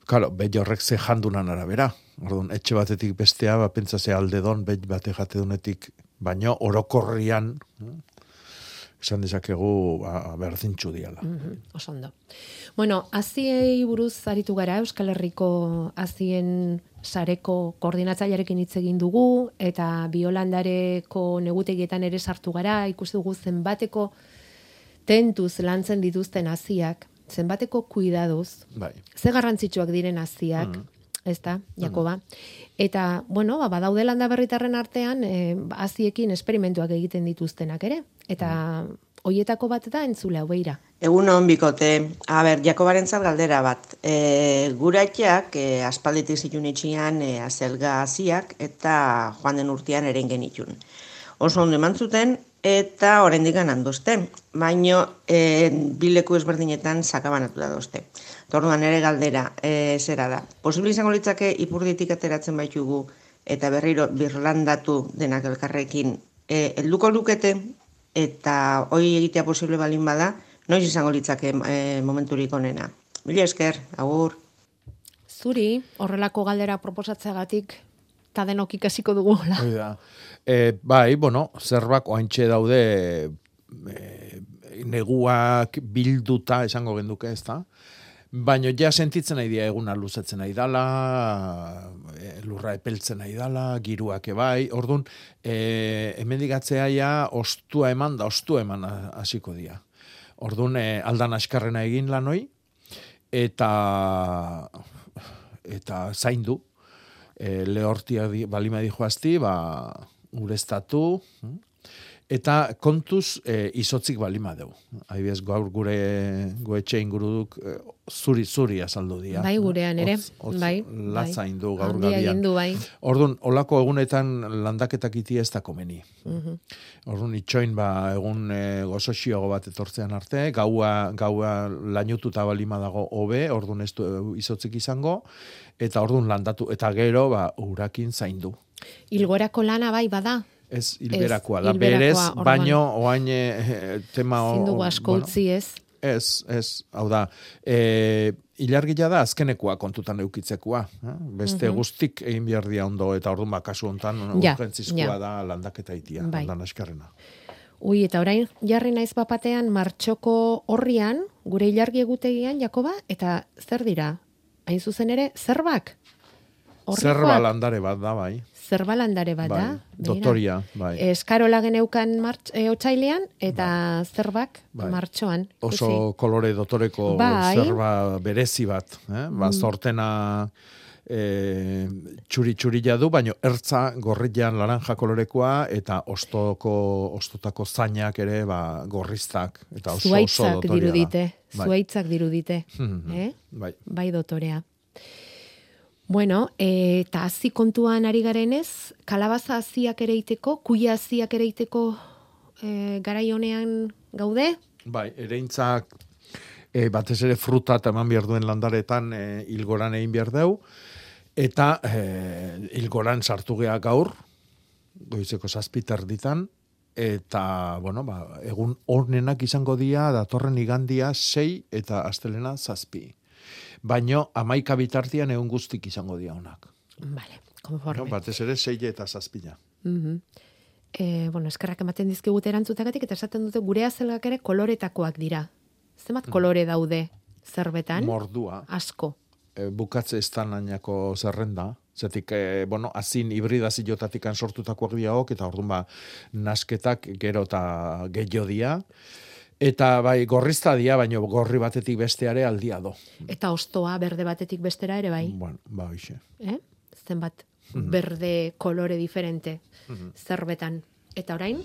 Speaker 11: Claro, behi horrek ze jandunan arabera. Orduan, etxe batetik bestea, ba, pentsa ze alde don, behi bate jate dunetik, baino orokorrian, eh, esan dezakegu, ba, berdintxu diala.
Speaker 2: Mhm, oso ondo. Bueno, aziei buruz aritu gara Euskal Herriko azien sareko koordinatzailearekin hitz egin dugu eta biolandareko negutegietan ere sartu gara, ikusi dugu zenbateko tentuz lantzen dituzten aziak, zenbateko kuidaduz,
Speaker 11: Bai.
Speaker 2: ze garrantzitsuak diren aziak,
Speaker 11: Mhm.
Speaker 2: ezta, Jakoba. Eta, bueno, ba, badaude landa berritarren artean, e, aziekin esperimentuak egiten dituztenak ere. Eta hoietako bat da entzule hau beira.
Speaker 12: Egun hon bikote, a ber, Jakobaren galdera bat. E, guratiak e, aspalditik zitun itxian e, azelga haziak eta joan den urtean eren genitun. Oso ondo eman zuten eta oraindik handuzte, baino e, bileku ezberdinetan sakabanatu da dozte. Torduan ere galdera, e, zera da. Posible izango litzake ipurditik ateratzen baitugu eta berriro birlandatu denak elkarrekin e, helduko lukete eta hoi egitea posible balin bada, noiz izango litzake e, momenturik onena. Mila esker, agur.
Speaker 2: Zuri, horrelako galdera proposatzeagatik ta denok ikasiko dugu.
Speaker 11: Hoi da. E, bai, bueno, zerbak oaintxe daude e, neguak bilduta esango genduke ez da. Baina ja sentitzen nahi dira eguna luzatzen nahi dala, e, lurra epeltzen nahi dala, giruak ebai, orduan, e, hemendigatzea ja ostua eman da, ostua eman ha- hasiko dira. Orduan, e, aldan askarrena egin lanoi, eta eta zaindu, e, lehortia di, balima dijoazti, ba, ureztatu, hm? Eta kontuz e, izotzik balima deu. Adibidez, gaur gure goetxe inguruduk e, zuri zuri azaldu dira.
Speaker 2: Bai, gurean ere.
Speaker 11: Otz, otz,
Speaker 2: bai.
Speaker 11: Latzain du gaur
Speaker 2: Handia
Speaker 11: gabian.
Speaker 2: egin du, bai.
Speaker 11: Orduan, olako egunetan landaketak itia ez da komeni.
Speaker 2: Mhm.
Speaker 11: Orduan, itxoin ba, egun e, gozoxioago bat etortzean arte, gaua, gaua lainututa balima dago hobe, orduan ez du e, izotzik izango, eta orduan landatu, eta gero, ba, urakin zaindu.
Speaker 2: Ilgorako lana bai bada.
Speaker 11: Ez hilberakoa da, berez, baino, oain e, tema... o-
Speaker 2: Ezin dugu asko
Speaker 11: bueno,
Speaker 2: utzi ez.
Speaker 11: Ez, ez, hau da, e, ilargila da azkenekoa kontutan eukitzekoa. Eh? Beste
Speaker 2: Mhm.
Speaker 11: guztik egin behar dia ondo, eta orduan ba, kasu hontan
Speaker 2: Ja, ja.
Speaker 11: da landaketa itia,
Speaker 2: Bai.
Speaker 11: landan askarrena.
Speaker 2: Ui, eta orain jarri naiz bapatean martxoko horrian, gure ilargi egutegian, Jakoba, eta zer dira? Hain zuzen ere, zerbak? Horrikoak?
Speaker 11: Zerba landare bat da, bai.
Speaker 2: Zerba landare bat
Speaker 11: bai.
Speaker 2: da.
Speaker 11: Dotoria, bai.
Speaker 2: Eskarola geneukan martx, e, otsailean, eta zerbak
Speaker 11: Bai.
Speaker 2: martxoan.
Speaker 11: Oso
Speaker 2: ikusi.
Speaker 11: kolore dotoreko
Speaker 2: Bai.
Speaker 11: zerba berezi bat. Eh? Ba,
Speaker 2: Mm.
Speaker 11: zortena e, txuri txurila du, baino ertza gorrian laranja kolorekoa eta ostoko ostotako zainak ere ba, gorriztak eta oso oso
Speaker 2: Zuaitzak
Speaker 11: da.
Speaker 2: dirudite.
Speaker 11: Bai.
Speaker 2: Zuaitzak dirudite.
Speaker 11: Mhm. [laughs]
Speaker 2: eh?
Speaker 11: Bai.
Speaker 2: Bai dotorea. Bueno, eta hazi kontuan ari garenez, kalabaza haziak ere iteko, kuia haziak ere iteko e, garai honean gaude?
Speaker 11: Bai, ereintzak e, batez ere fruta eman behar duen landaretan e, ilgoran egin behar deu, eta e, ilgoran sartu gea gaur, goizeko zazpiter ditan, eta, bueno, ba, egun hornenak izango dia, datorren igandia sei eta astelena zazpi. Baino, amaika bitartian egun guztik izango dia honak.
Speaker 2: Vale,
Speaker 11: No,
Speaker 2: konforme.
Speaker 11: batez ere sei eta zazpila.
Speaker 2: Mhm. E, bueno, eskerrak ematen dizkigute erantzutagatik eta esaten dute gure azelgak ere koloretakoak dira. Zenbat kolore daude zerbetan?
Speaker 11: Mordua.
Speaker 2: Asko.
Speaker 11: e, bukatze estanainako zerrenda, zetik, e, bueno, azin hibridaziotatik sortutakoak diaok, eta orduan ba, nasketak gero eta gehiago dia, eta bai, gorrizta dia, baino gorri batetik besteare aldia do.
Speaker 2: Eta ostoa berde batetik bestera ere bai.
Speaker 11: Bueno, ba, hoxe.
Speaker 2: Eh? Zenbat
Speaker 11: Mhm.
Speaker 2: berde kolore diferente
Speaker 11: Mhm.
Speaker 2: zerbetan. Eta orain,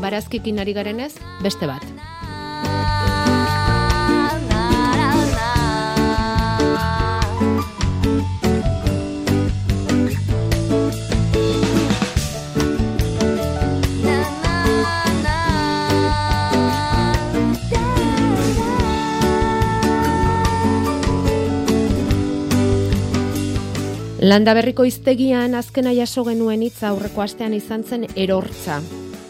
Speaker 2: barazkikin ari garenez, beste bat. Landaberriko iztegian azkena jaso genuen hitza aurreko astean izan zen erortza,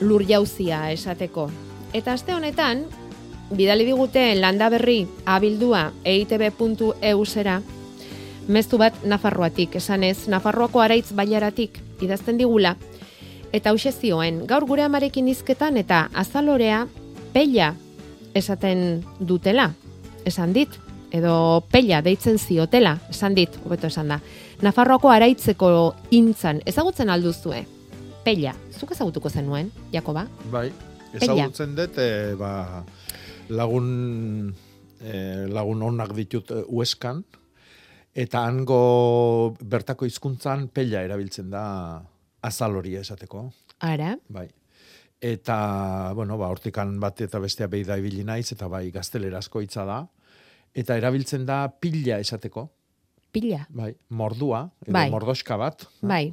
Speaker 2: lur jauzia esateko. Eta aste honetan, bidali digute landaberri abildua eitb.eu zera, meztu bat Nafarroatik, esanez, Nafarroako araitz bailaratik idazten digula, eta hause zioen, gaur gure amarekin izketan eta azalorea pella esaten dutela, esan dit, edo pella deitzen ziotela, esan dit, hobeto esan da. Nafarroako araitzeko intzan, ezagutzen alduzue? Pella, zuk ezagutuko zenuen, Jakoba?
Speaker 11: Bai, ezagutzen dut, e, ba, lagun, e, lagun onak ditut e, ueskan, eta hango bertako hizkuntzan pella erabiltzen da azal hori esateko.
Speaker 2: Ara,
Speaker 11: Bai. Eta, bueno, ba, hortikan bat eta bestea behi da ibili naiz, eta bai, gaztelerazko hitza da. Eta erabiltzen da pila esateko,
Speaker 2: pilla,
Speaker 11: bai, mordua, edo
Speaker 2: Bai.
Speaker 11: mordoska bat.
Speaker 2: bai,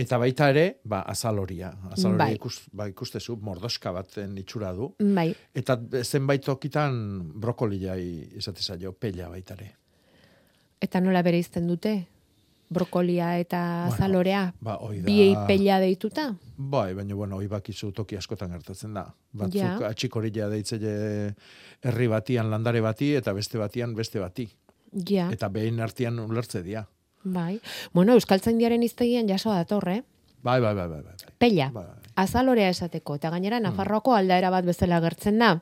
Speaker 11: Eta baita ere, ba, azaloria. Azaloria
Speaker 2: Bai.
Speaker 11: ikus, ba, ikustezu, mordoska baten itxura du.
Speaker 2: bai.
Speaker 11: Eta zenbait tokitan brokolia izate zaio, pella baita ere.
Speaker 2: Eta nola bere izten dute? Brokolia eta
Speaker 11: Bueno,
Speaker 2: zalorea?
Speaker 11: ba, hoi da-
Speaker 2: Biei pella deituta?
Speaker 11: Bai, baina bueno, hoi bakizu toki askotan gertatzen da. Batzuk
Speaker 2: Ja.
Speaker 11: atxikorila deitzeile herri batian landare bati eta beste batian beste bati.
Speaker 2: Ja,
Speaker 11: Eta behin artean ulertze dira.
Speaker 2: bai. Bueno, Euskaltzaindiaren iztegian jaso dator, eh?
Speaker 11: Bai, bai, bai, bai, bai.
Speaker 2: Pella,
Speaker 11: Bai.
Speaker 2: azalorea esateko, eta gainera Nafarroako aldaera bat bezala gertzen da.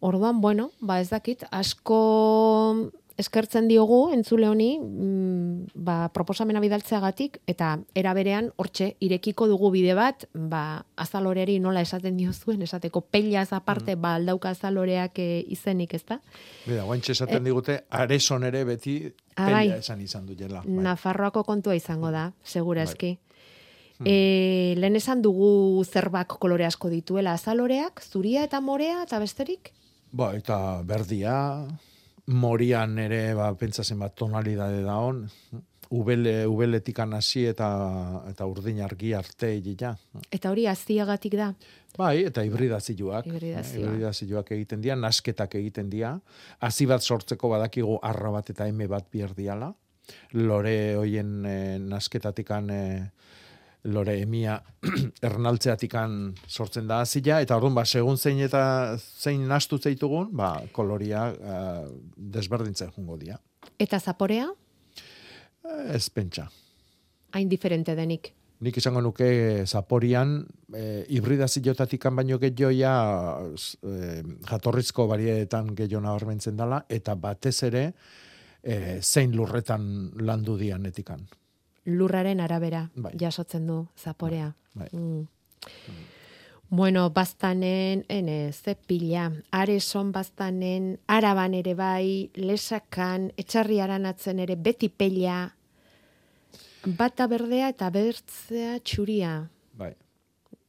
Speaker 2: Orduan, bueno, ba ez dakit, asko eskertzen diogu entzule honi, mm, ba, proposamena bidaltzeagatik, eta era berean, hortxe, irekiko dugu bide bat, ba, azaloreari nola esaten diozuen, esateko pellaz aparte, ba, aldauka azaloreak e, izenik, ezta?
Speaker 11: Bida, guantxe esaten digute, areson ere beti
Speaker 2: Ah,
Speaker 11: pella
Speaker 2: bai.
Speaker 11: esan izan duela. Bai.
Speaker 2: Nafarroako kontua izango da, segura eski. E, lehen esan dugu zerbak kolore asko dituela azaloreak, zuria eta morea eta besterik?
Speaker 11: Ba, eta berdia, morian ere, ba, pentsatzen bat tonalidade da hon, ubele, ubeletikan hasi eta eta urdin argi arte ja.
Speaker 2: Eta hori aziagatik da?
Speaker 11: Bai, eta hibridazioak.
Speaker 2: Hibridazioa.
Speaker 11: Hibridazioak egiten dira, nasketak egiten dira. Hazi bat sortzeko badakigu arra bat eta eme bat bierdiala. Lore hoien e, nasketatikan e, lore emia [clears throat] ernaltzeatikan sortzen da hazia eta orduan ba segun zein eta zein nastu zaitugun, ba koloria uh, desberdintzen jungo dira.
Speaker 2: Eta zaporea?
Speaker 11: Ez pentsa.
Speaker 2: Hain diferente denik.
Speaker 11: Nik izango nuke zaporian e, hibridaziotatik baino gehiagoia e, jatorrizko barietan gehiago nabarmentzen dela eta batez ere e, zein lurretan landu dian etikan.
Speaker 2: Lurraren arabera
Speaker 11: Bai.
Speaker 2: jasotzen du zaporea.
Speaker 11: Bai.
Speaker 2: Mm. Bueno, bastanen, ene, ze pila, areson bastanen, araban ere bai, lesakan, etxarri aranatzen ere, beti pella, bata berdea eta bertzea txuria.
Speaker 11: Bai.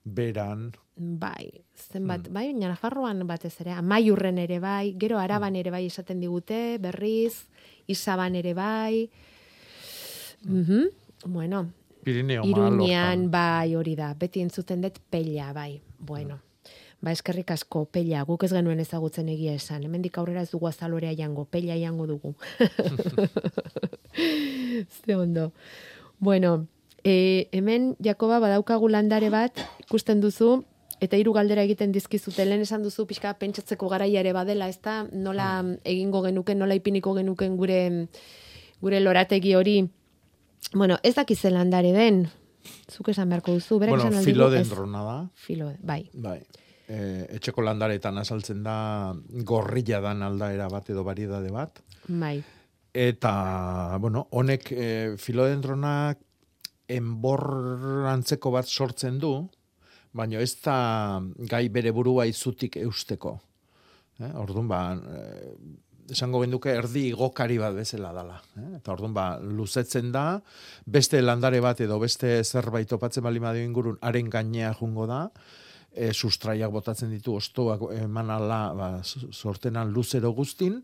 Speaker 11: Beran,
Speaker 2: Bai, zenbat, bai, baina Nafarroan batez ere, amaiurren ere bai, gero araban ere bai esaten digute, berriz, isaban ere bai. Mhm. Bueno,
Speaker 11: Pirineo
Speaker 2: Iruñean bai hori da, beti entzuten dut pella bai. Bueno, ba eskerrik asko pella, guk ez genuen ezagutzen egia esan. Hemendik aurrera ez dugu azalorea jango, pella jango dugu. [laughs] Ze ondo. Bueno, e, hemen Jakoba badaukagu landare bat, ikusten duzu, eta hiru galdera egiten dizkizute lehen esan duzu pixka pentsatzeko garaia ere badela, ezta? Nola egingo genuken, nola ipiniko genuken gure gure lorategi hori. Bueno, ez dakiz landare den. Zuk esan beharko duzu, berak
Speaker 11: bueno,
Speaker 2: esan aldigu, ez?
Speaker 11: filodendrona da.
Speaker 2: Filo, bai.
Speaker 11: Bai. E, etxeko landaretan azaltzen da gorrilla dan aldaera bat edo variedade bat.
Speaker 2: Bai.
Speaker 11: Eta, bueno, honek e, filodendronak enborrantzeko bat sortzen du, baina ez da gai bere burua izutik eusteko. Eh? Orduan, ba, eh, esango genduke erdi igokari bat bezala dala. Eh? Eta orduan, ba, luzetzen da, beste landare bat edo beste zerbait topatzen bali madio ingurun, haren gainea jungo da, e, sustraiak botatzen ditu, ostoak eman ala, ba, sortenan luzero guztin,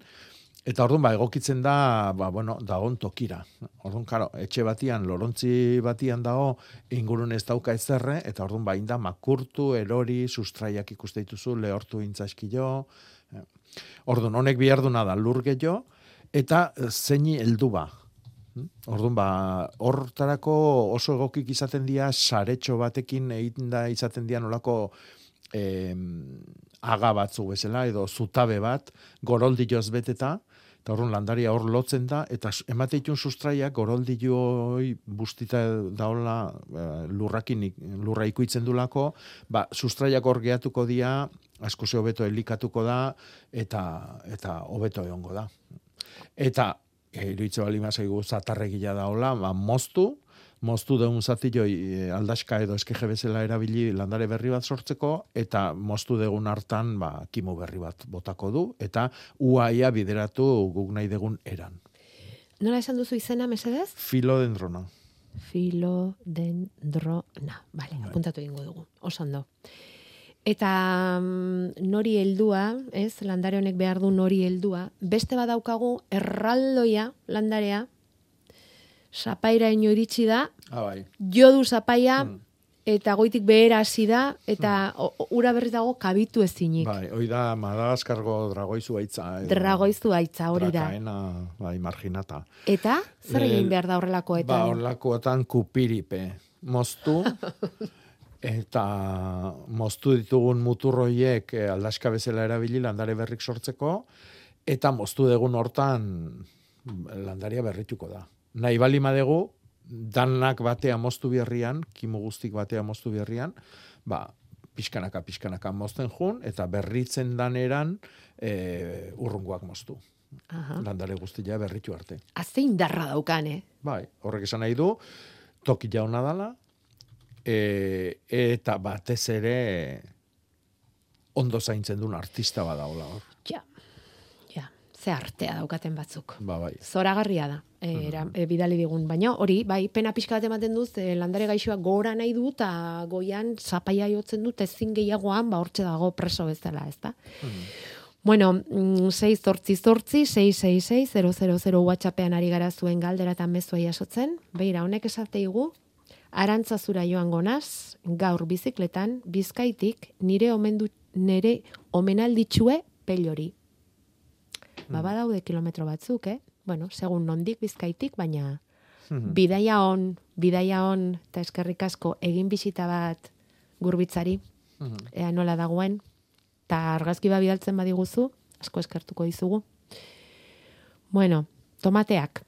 Speaker 11: Eta orduan ba egokitzen da, ba bueno, dagon tokira. Orduan claro, etxe batian, lorontzi batian dago ingurun ez dauka ezerre eta orduan ba inda makurtu, erori, sustraiak ikuste dituzu, lehortu intzaskilo. Eh. Orduan honek biharduna da lur gehiago eta zeini heldu ba. Orduan ba hortarako oso egokik izaten dira saretxo batekin egiten da izaten dira nolako eh, aga batzu bezala edo zutabe bat goroldioz beteta eta horren landaria hor lotzen da eta emate ditun sustraiak goroldioi bustita daola eh, lurrakin lurra ikuitzen dulako ba sustraiak hor gehatuko dira asko hobeto elikatuko da eta eta hobeto egongo da eta e, iruitze bali mazaigu zatarregila daola ba moztu moztu deun zatiloi e, aldaska edo eskeje bezala erabili landare berri bat sortzeko, eta moztu degun hartan ba, kimu berri bat botako du, eta uaia bideratu guk nahi degun eran.
Speaker 2: Nola esan duzu izena, mesedez?
Speaker 11: Filodendrona.
Speaker 2: Filodendrona. Vale, apuntatu egingo dugu. Oso ondo. Eta mm, nori heldua, ez, landare honek behar du nori heldua, beste badaukagu erraldoia landarea, sapaira ino iritsi da,
Speaker 11: Ah, bai.
Speaker 2: jo du sapaia, eta goitik behera hasi da, eta o- ura berri dago kabitu ezinik.
Speaker 11: Bai, hoi da Madagaskargo dragoizu aitza. edo
Speaker 2: Dragoizu aitza hori da.
Speaker 11: Drakaena, bai, marginata.
Speaker 2: Eta, zer
Speaker 11: Eh,
Speaker 2: egin behar da horrelakoetan?
Speaker 11: Ba, horlakoetan kupiripe. Moztu, [laughs] eta moztu ditugun muturroiek eh, aldaska bezala erabili landare berrik sortzeko, eta moztu degun hortan landaria berrituko da. Nahi bali madegu, danak batea moztu berrian, kimu guztik batea moztu berrian, ba, pixkanaka, pixkanaka mozten jun, eta berritzen daneran e, urrungoak moztu.
Speaker 2: Aha.
Speaker 11: Landare guztia berritu arte.
Speaker 2: Azte indarra daukan, eh?
Speaker 11: Bai, horrek esan nahi du, toki jauna dala, e, eta batez ere ondo zaintzen duen artista badaola hor.
Speaker 2: Ja, ja, ze artea daukaten batzuk.
Speaker 11: Ba, bai.
Speaker 2: Zoragarria da. e, era, e, bidali digun. Baina hori, bai, pena pixka bat ematen duz, e, landare gaixoa gora nahi du, eta goian zapaia jotzen dut, ezin gehiagoan, ba, hortxe dago preso bezala, ez da? Bueno, 6 zortzi zortzi, 666, 000 WhatsAppean ari gara zuen galdera eta mezua jasotzen. Beira, honek esateigu, arantzazura joan gonaz, gaur bizikletan, bizkaitik, nire omendu, nire omenalditxue pelori. Ba, badaude kilometro batzuk, eh? Bueno, segun nondik bizkaitik, baina bidaia on, bidaia on, eta eskerrik asko, egin bisita bat gurbitzari, ea nola dagoen, eta argazki ba bidaltzen badiguzu, asko eskertuko dizugu. Bueno, tomateak.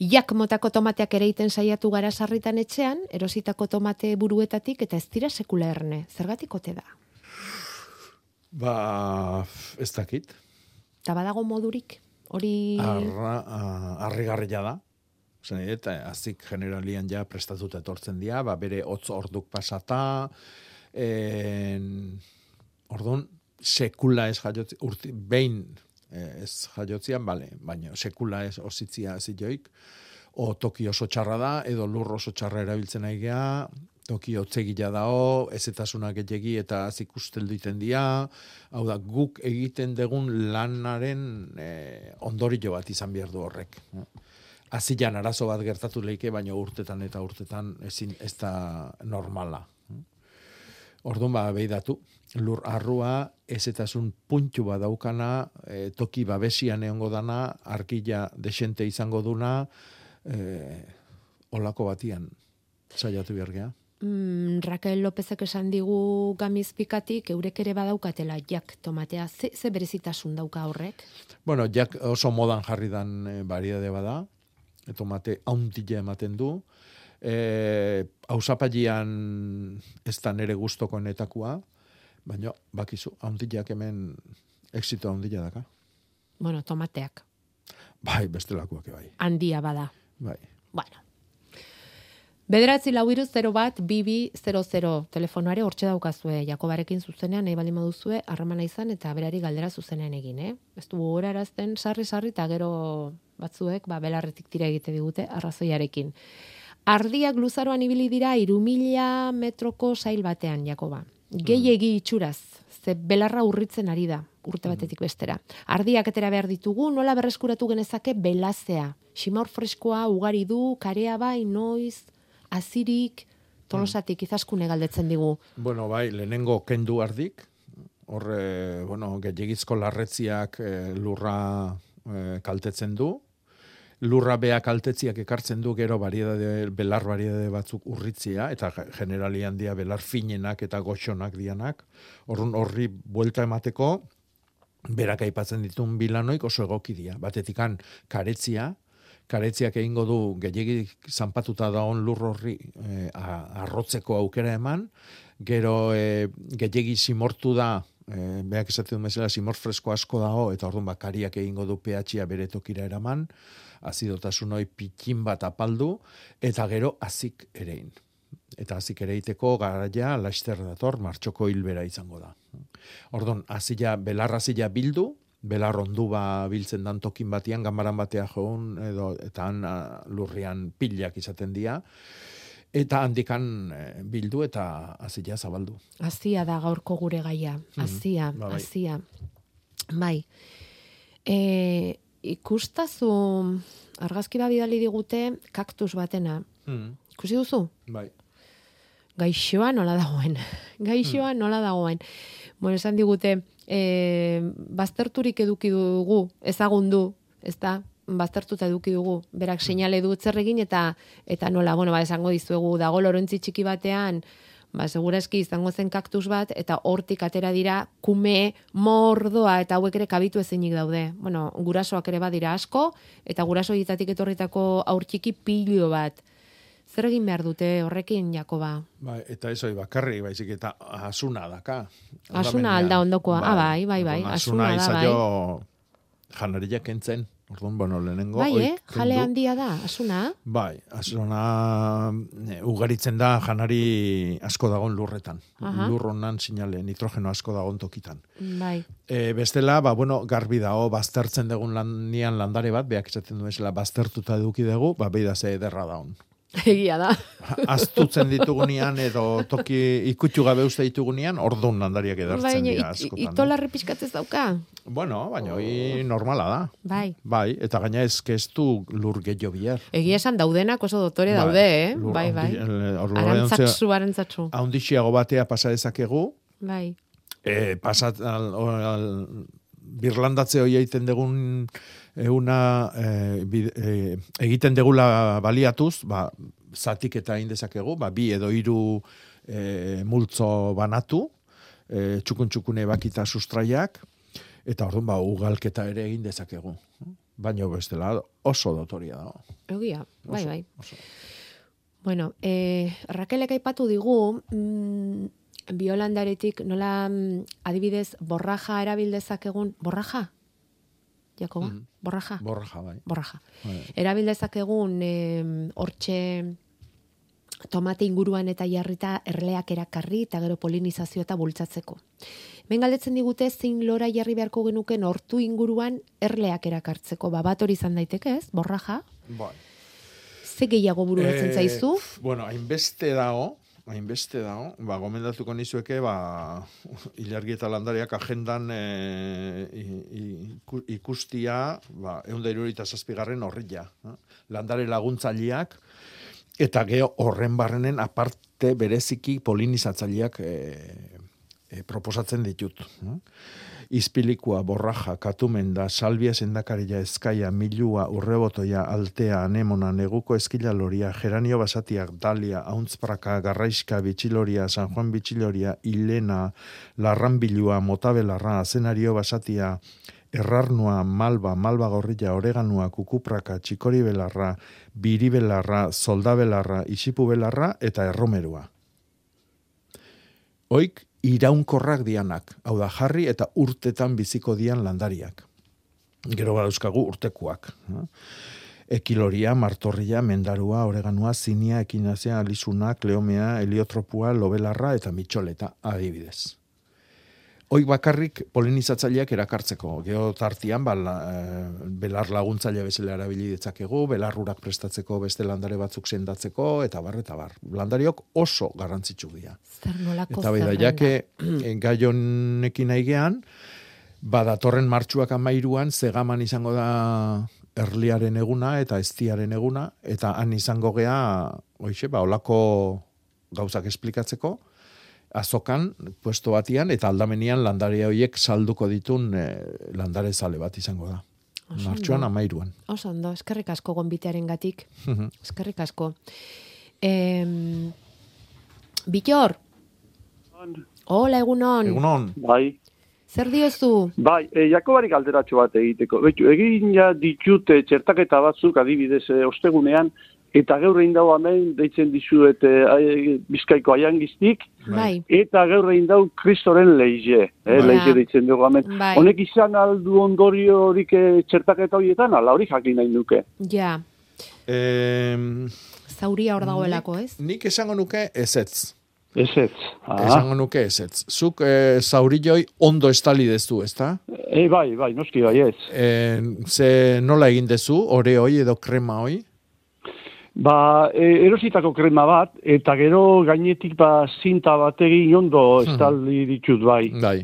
Speaker 2: Jak motako tomateak ere iten saiatu gara sarritan etxean, erositako tomate buruetatik eta ez dira sekula erne. Zergatik ote da?
Speaker 11: Ba, ez dakit.
Speaker 2: Eta badago modurik? Hori...
Speaker 11: Arra, a- harrigarria da. Zen, eta azik generalian ja prestatuta etortzen dira, ba, bere hotz orduk pasata, en, orduan, sekula ez jaiotzi, urti, behin eh, ez jaiotzian, bale, baina sekula ez ositzia zioik, o toki oso txarra da, edo lur oso txarra erabiltzen nahi geha, toki otzegila dao, ezetasunak etxegi eta azik usteldu iten dira, hau da, guk egiten dugun lanaren eh, ondorio bat izan behar du horrek. Azilan arazo bat gertatu leike, baina urtetan eta urtetan ezin ez da normala. Orduan ba, behidatu, lur arrua, ezetasun puntu bat daukana, e, toki babesian egongo dana, arkila desente izango duna, e, olako batian saiatu behar.
Speaker 2: Mm, Raquel Lópezek esan digu gamizpikatik, eurek ere badaukatela jak tomatea. Ze, ze berezitasun dauka horrek?
Speaker 11: Bueno, jak oso modan jarri dan e, variedade bada, e, tomate hauntila ematen du, e, hausapalian ez da nere guztokoenetakoa, baina bakizu, hauntilak hemen exito haundila daka.
Speaker 2: Bueno, tomateak.
Speaker 11: Bai, bestelakoak bai.
Speaker 2: Handia bada.
Speaker 11: Bai.
Speaker 2: Bueno. Bederatzi lau iru 0 bat, bibi 00 telefonoare hortxe daukazue, Jakobarekin zuzenean, nahi baldin moduzue, harremana izan eta berari galdera zuzenean egin, eh? Ez du gogorarazten sarri-sarri eta gero batzuek, ba, belarretik tira egite digute arrazoiarekin. Ardiak luzaroan ibili dira irumila metroko sail batean, Jakoba. Gehiegi itxuraz, ze belarra urritzen ari da, urte batetik bestera. Ardiak etera behar ditugu, nola berreskuratu genezake belazea. Ximor freskoa ugari du, karea bai, noiz, azirik, tolosatik izaskune galdetzen digu.
Speaker 11: Bueno, bai, lehenengo kendu ardik, horre, bueno, gehiagizko larretziak eh, lurra eh, kaltetzen du, lurra bea kaltetziak ekartzen du gero variedade, belar variedade batzuk urritzia, eta ge- generalian dia belar finenak eta goxonak dianak, horren horri buelta emateko, berak aipatzen ditun bilanoik oso egoki dira. Batetikan karetzia, karetziak egingo du gehiegi zanpatuta daon lur horri a- arrotzeko aukera eman, gero eh, gehiegi simortu da, eh, beak esaten du bezala simor fresko asko dago, eta orduan bakariak egingo du pH-a bere tokira eraman, azidotasun hoi pitin bat apaldu, eta gero azik erein. Eta azik ereiteko garaia laster dator, martxoko hilbera izango da. Ordon, azila, belarra azila bildu, belar ondu ba biltzen dan tokin batian, gamaran batea joan, edo, eta han lurrian pilak izaten dira, eta handikan eh, bildu eta azila zabaldu.
Speaker 2: Azia da gaurko gure gaia. Azia,
Speaker 11: Ba, bai.
Speaker 2: azia. Bai. E, ikustazu argazki bat bidali digute kaktus batena.
Speaker 11: Hmm.
Speaker 2: Ikusi duzu?
Speaker 11: Bai.
Speaker 2: Gaixoa nola dagoen. [laughs] Gaixoa nola dagoen. Bueno, esan digute, e, bazterturik eduki dugu, ezagundu, ez da? Baztertuta eduki dugu, berak seinale du zer egin eta eta nola, bueno, ba esango dizuegu dago lorontzi txiki batean, ba segurazki izango zen kaktus bat eta hortik atera dira kume mordoa eta hauek ere kabitu ezinik daude. Bueno, gurasoak ere badira asko eta guraso hietatik etorritako aur txiki pilo bat. Zer egin behar dute horrekin, Jakoba?
Speaker 11: Bai, eta ez hori bakarri, baizik eta asuna daka.
Speaker 2: Asuna alda ondokoa. Ah, bai, bai, bai,
Speaker 11: Orduan,
Speaker 2: asuna da,
Speaker 11: izaio janaria kentzen, Orduan, bueno, lehenengo...
Speaker 2: Bai, eh? Jale handia da, asuna.
Speaker 11: Bai, azona e, ugaritzen da janari asko dagon lurretan.
Speaker 2: Aha.
Speaker 11: Lur honan sinale, nitrogeno asko dagon tokitan.
Speaker 2: Bai.
Speaker 11: E, bestela, ba, bueno, garbi dago, baztertzen dugun lanian landare bat, beak esaten du esela, baztertuta eduki dugu, ba, beida ze ederra daun. [laughs]
Speaker 2: Egia da.
Speaker 11: Aztutzen ditugunean edo toki ikutxu gabe uste ditugunean, orduan landariak edertzen
Speaker 2: Baina,
Speaker 11: dira askotan.
Speaker 2: itolarri pixkatzez dauka.
Speaker 11: Bueno, baina hoi normala da.
Speaker 2: Bai.
Speaker 11: Bai, eta gaina ez ez du lur gehiago bihar.
Speaker 2: Egia esan daudenak oso dotore
Speaker 11: Bai,
Speaker 2: daude, eh?
Speaker 11: lur
Speaker 2: Bai, bai. Arantzatsu, arantzatsu.
Speaker 11: Haundixiago batea pasa dezakegu,
Speaker 2: Bai.
Speaker 11: e, pasat, al, al, birlandatze hori egiten dugun euna e, bid- e, egiten degula baliatuz, ba, zatik eta egin dezakegu, ba, bi edo hiru e, multzo banatu, e, txukun txukune bakita sustraiak, eta orduan ba, ugalketa ere egin dezakegu. Baina bestela oso dotoria da.
Speaker 2: Egia, bai, bai.
Speaker 11: oso.
Speaker 2: Bueno, eh, Rakelek aipatu digu, mm, biolandaretik nola mm, adibidez borraja erabildezak egun, borraja? Jakoba,
Speaker 11: Mhm.
Speaker 2: borraja?
Speaker 11: Borraja, bai.
Speaker 2: Borraja.
Speaker 11: Bai.
Speaker 2: Erabildezak egun hortxe tomate inguruan eta jarrita erleak erakarri eta gero polinizazio eta bultzatzeko. Ben galdetzen digute zein lora jarri beharko genuken hortu inguruan erleak erakartzeko. Ba, bat hori izan daiteke ez, borraja?
Speaker 11: Bai.
Speaker 2: Ze gehiago bururatzen
Speaker 11: Eh,
Speaker 2: zaizu?
Speaker 11: Bueno, hainbeste dago, hainbeste dago, ba, gomendatuko nizueke, ba, [laughs] ilargi eta landariak agendan e, iku- ikustia, ba, eunda irurita zazpigarren horria. eh? Landare laguntzaileak, eta geho horren barrenen aparte bereziki polinizatzaileak e, e, proposatzen ditut. eh? Izpilikua, borraja, katumenda, salbia sendakaria, eskaia, milua, urrebotoia, altea, anemona, neguko eskila loria, geranio basatiak, dalia, hauntzpraka, garraiska, bitxiloria, San Juan bitxiloria, hilena, larranbilua, motabelarra, azenario basatia, errarnua, malba, malba gorrilla, oreganua, kukupraka, txikori belarra, biri belarra, solda belarra, isipu belarra eta erromerua. Oik iraunkorrak dianak, hau da jarri eta urtetan biziko dian landariak. Gero badauzkagu urtekuak. Ekiloria, martorria, mendarua, oreganua, zinia, ekinazia, alizuna, kleomea, heliotropua, lobelarra eta mitxoleta adibidez. Hoik bakarrik polinizatzaileak erakartzeko. Geotartian, ba, la, eh, belar laguntzaile bezala erabili ditzakegu, belarrurak prestatzeko beste landare batzuk sendatzeko, eta bar, eta bar. Landariok oso garrantzitsu dira. Eta bai da,
Speaker 2: zerrenda?
Speaker 11: jake eh, gai honekin gehan, badatorren martxuak amairuan, zegaman izango da erliaren eguna eta eztiaren eguna, eta han izango gea, oixe, ba, olako gauzak esplikatzeko, azokan, puesto batian, eta aldamenian landare horiek salduko ditun eh, landare zale bat izango da.
Speaker 2: Ondo.
Speaker 11: amairuan.
Speaker 2: Oso ondo, eskerrik asko gonbitearen gatik. Eskerrik asko. Em, Bitor, hola, egunon.
Speaker 11: Egunon.
Speaker 13: Bai,
Speaker 2: Zer diozu?
Speaker 13: bai, e, Jakobari galderatxo bat egiteko. Betu, egin ja ditut e, txertaketa batzuk adibidez e, ostegunean, eta gaur egin dau hemen deitzen dizuet e, ai- bizkaiko aiangiztik,
Speaker 2: Bai.
Speaker 13: eta gaur egin dau kristoren leize, eh,
Speaker 2: Bai.
Speaker 13: leize deitzen dugu hemen.
Speaker 2: Bai.
Speaker 13: Honek izan aldu ondorio horik e, txertaketa horietan, ala hori jakin nahi nuke.
Speaker 2: Ja,
Speaker 11: Eh,
Speaker 2: zauria hor dagoelako, ez?
Speaker 11: nik esango nuke ezetz.
Speaker 13: Ezetz.
Speaker 11: Esango nuke ezetz. Zuk e, zaurilloi ondo estali dezu, ezta?
Speaker 13: E, bai, bai, noski bai ez.
Speaker 11: E, ze nola egin dezu, ore hoi edo krema hoi?
Speaker 13: Ba, e, erositako krema bat, eta gero gainetik ba zinta bat egin ondo estaldi ditut bai.
Speaker 11: Bai.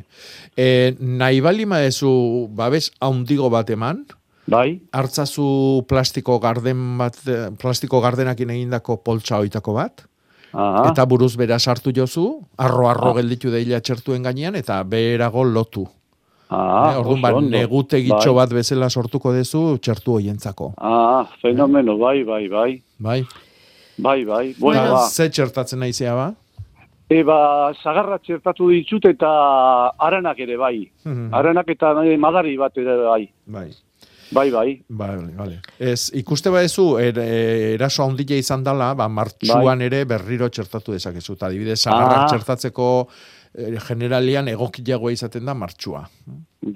Speaker 11: E, nahi bali maezu babes haundigo bat eman,
Speaker 13: Bai,
Speaker 11: hartzazu plastiko garden bat, eh, plastiko gardenakin egindako poltsa hoitako bat,
Speaker 13: Aha.
Speaker 11: eta buruz bera sartu jozu, arro-arro gelditu deila txertuen gainean, eta beherago lotu.
Speaker 13: Ah,
Speaker 11: eh, orduan, ba, negutegitxo
Speaker 13: Bai.
Speaker 11: bat bezala sortuko dezu txertu hoientzako.
Speaker 13: Ah, fenomeno, bai, bai, bai.
Speaker 11: Bai.
Speaker 13: Bai, bai. Bueno, ba.
Speaker 11: Ze txertatzen naizea ba?
Speaker 13: Eba, zagarra txertatu ditut eta aranak ere bai.
Speaker 11: Mhm.
Speaker 13: Aranak eta eh, madari bat ere bai.
Speaker 11: Bai.
Speaker 13: Bai, bai.
Speaker 11: Vale, vale. Ez, ikuste badezu, er, er, eraso handia izan dala, ba, martxuan ere berriro txertatu dezakezu. Eta adibidez, sagarrak
Speaker 13: Ah.
Speaker 11: txertatzeko eh, generalian egokiagoa izaten da martxua.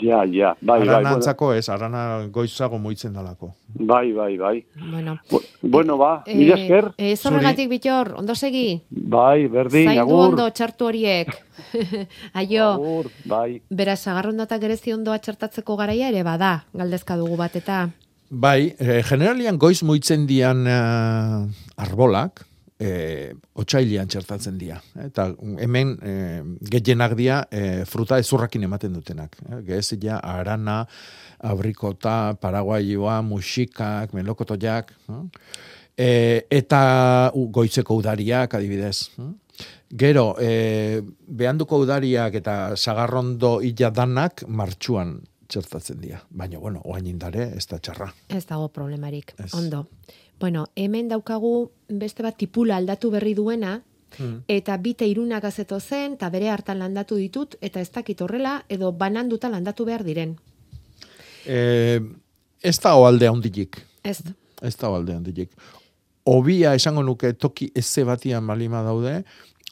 Speaker 13: Ja, ja, bai, bai.
Speaker 11: Arana antzako ez, arana goizago moitzen dalako.
Speaker 13: Bai, bai, bai.
Speaker 2: Bueno,
Speaker 13: Bueno, ba, mila esker.
Speaker 2: Eh, ez horregatik bitor, ondo segi?
Speaker 13: Bai, berdin,
Speaker 2: Zaindu
Speaker 13: agur.
Speaker 2: ondo txartu horiek. [laughs] Aio,
Speaker 13: Agur, bai.
Speaker 2: beraz, sagarrondatak gerezi ondo txartatzeko garaia ere bada, galdezka dugu bat eta...
Speaker 11: Bai, generalian goiz moitzen dian eh, arbolak, eh, otxailian txertatzen dira. Eta hemen eh, gehienak dira eh, fruta ezurrakin ematen dutenak. Eh, Gehezia, arana, abrikota, paraguaioa, musikak, melokotoiak. Eh, eta goitzeko udariak, adibidez. Gero, eh, behanduko udariak eta sagarrondo illa danak martxuan txertatzen dira. Baina, bueno, oain indare, ez da txarra.
Speaker 2: Ez dago problemarik. Ondo. Bueno, hemen daukagu beste bat tipula aldatu berri duena, eta bite irunak azeto zen, eta bere hartan landatu ditut, eta ez dakit horrela, edo bananduta landatu behar diren.
Speaker 11: Eh, ez da oalde handilik.
Speaker 2: Ez.
Speaker 11: Ez da oalde handilik. Obia esango nuke toki eze batian balima daude,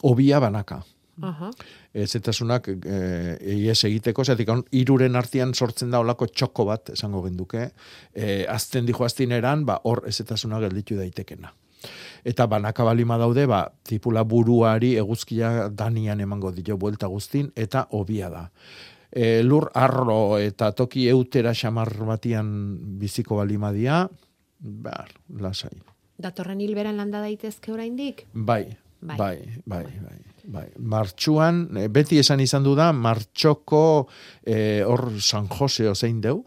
Speaker 11: obia banaka.
Speaker 2: Aha.
Speaker 11: Ezetasunak eh, ies egiteko, zetik iruren artean sortzen da olako txoko bat, esango genduke, eh, azten dijo aztineran, ba, hor ezetasuna gelditu daitekena. Eta banaka balima daude, ba, tipula buruari eguzkia danian emango dio buelta guztin, eta obia da. E, lur arro eta toki eutera xamar batian biziko balima dia, bar, lasai.
Speaker 2: Datorren hilberan landa daitezke oraindik?
Speaker 11: Bai,
Speaker 2: Bai.
Speaker 11: bai, bai, bai. Bai. Martxuan, eh, beti esan izan du da, martxoko hor San Jose zein deu,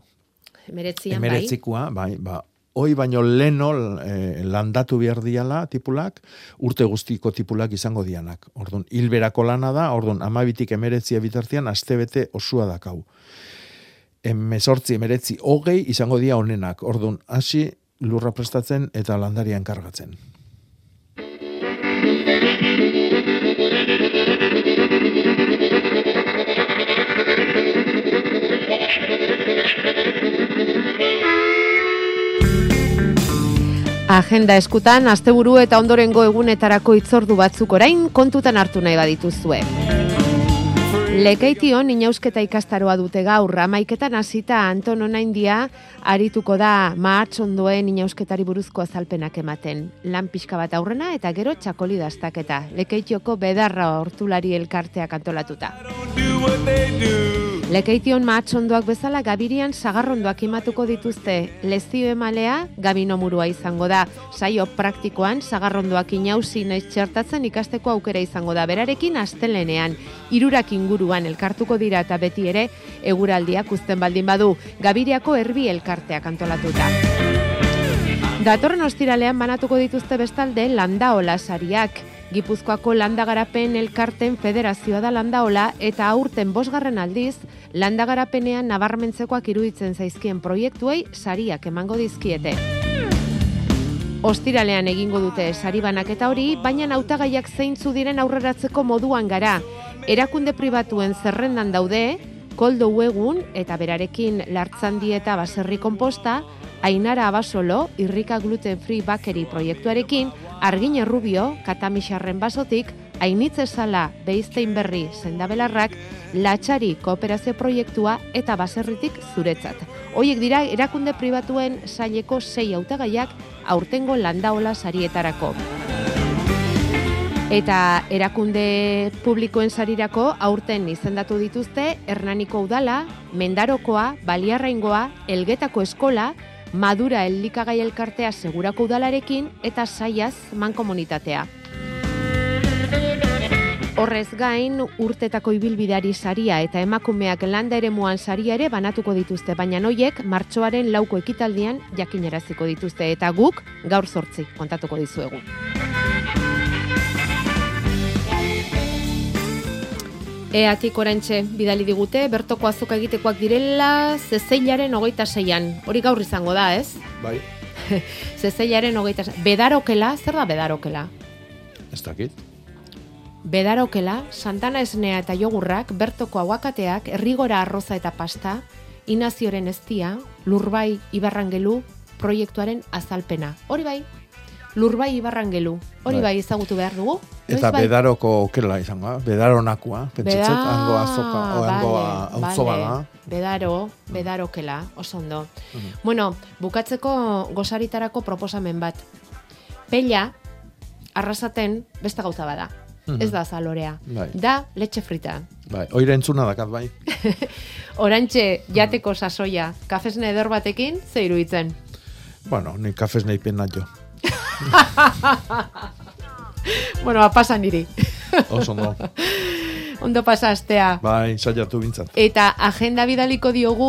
Speaker 2: Emeretzian bai.
Speaker 11: emeretzikoa, bai, ba, hoi baino leno eh, landatu behar diala tipulak, urte guztiko tipulak izango dianak. Ordun hilberako lana da, ordun amabitik emeretzia bitartean, astebete osua dakau. Emezortzi, emeretzi, hogei izango dia honenak. Ordun hasi lurra prestatzen eta landarian kargatzen.
Speaker 2: Agenda eskutan, asteburu eta ondorengo egunetarako itzordu batzuk orain kontutan hartu nahi badituzue. Lekeition inausketa ikastaroa dute gaur, amaiketan hasita Anton Onaindia arituko da mahatz ondoen inausketari buruzko azalpenak ematen. Lan pixka bat aurrena eta gero txakoli dastaketa. Lekeitioko bedarra hortulari elkarteak antolatuta. Lekeition mahatxondoak bezala gabirian sagarrondoak imatuko dituzte. Lezio emalea gabinomurua izango da. Saio praktikoan sagarrondoak inausi naiz txertatzen ikasteko aukera izango da. Berarekin astelenean irurak inguruan elkartuko dira eta beti ere eguraldiak uzten baldin badu. Gabiriako erbi elkarteak antolatuta. Datorren ostiralean banatuko dituzte bestalde landaola sariak. Gipuzkoako landagarapen elkarten federazioa da landaola eta aurten bosgarren aldiz landagarapenean nabarmentzekoak iruditzen zaizkien proiektuei sariak emango dizkiete. Ostiralean egingo dute sari banaketa hori, baina hautagaiak zeintzu diren aurreratzeko moduan gara. Erakunde pribatuen zerrendan daude, koldo egun eta berarekin lartzandi eta baserri komposta, Ainara Abasolo, irrika gluten free bakery proiektuarekin, Argine Rubio, katamixarren basotik, Ainitze Sala, Beiztein Berri, Sendabelarrak, Latxari kooperazio proiektua eta baserritik zuretzat. Hoiek dira erakunde pribatuen saileko sei hautagaiak aurtengo landaola sarietarako. Eta erakunde publikoen sarirako aurten izendatu dituzte Hernaniko udala, Mendarokoa, Baliarraingoa, Elgetako eskola, Madura elikagai elkartea segurako udalarekin eta saiaz mankomunitatea. Horrez gain, urtetako ibilbideari saria eta emakumeak landa eremuan saria ere banatuko dituzte, baina noiek martxoaren lauko ekitaldian jakineraziko dituzte eta guk gaur sortzi kontatuko dizuegu. Eatik orantxe bidali digute, bertoko azoka egitekoak direla zezeilaren hogeita seian. Hori gaur izango da, ez?
Speaker 11: Bai, [laughs]
Speaker 2: Zezeilaren hogeita seian. Bedarokela, zer da bedarokela?
Speaker 11: ez dakit.
Speaker 2: Bedarokela, Santana esnea eta jogurrak, bertoko aguakateak, errigora arroza eta pasta, inazioren eztia, lurbai ibarrangelu, proiektuaren azalpena. Hori bai, lurbai ibarrangelu. Hori
Speaker 11: Bai.
Speaker 2: bai ezagutu behar dugu.
Speaker 11: Eta
Speaker 2: bai-
Speaker 11: bedaroko okela izango, da, bedaronakua, pentsatzet,
Speaker 2: Beda-
Speaker 11: hango azoka, o hango
Speaker 2: vale,
Speaker 11: auzo
Speaker 2: vale.
Speaker 11: bada.
Speaker 2: Bedaro, bedarokela, oso ondo.
Speaker 11: Mhm.
Speaker 2: Bueno, bukatzeko gozaritarako proposamen bat. Pella, arrasaten beste gauza bada.
Speaker 11: Mhm.
Speaker 2: Ez da zalorea.
Speaker 11: Bai.
Speaker 2: Da, letxe frita.
Speaker 11: Bai, oira entzuna dakat bai. [laughs]
Speaker 2: Orantxe jateko sasoia, kafesne eder batekin, ze iruditzen.
Speaker 11: Bueno, ni kafes nahi pena jo. [laughs]
Speaker 2: bueno, apasa niri.
Speaker 11: Oso ondo. [laughs]
Speaker 2: Ondo pasa astea.
Speaker 11: Bai, saiatu bintzat.
Speaker 2: Eta agenda bidaliko diogu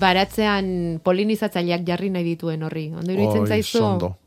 Speaker 2: baratzean polinizatzaileak jarri nahi dituen horri. Ondo iruditzen zaizu?
Speaker 11: ondo.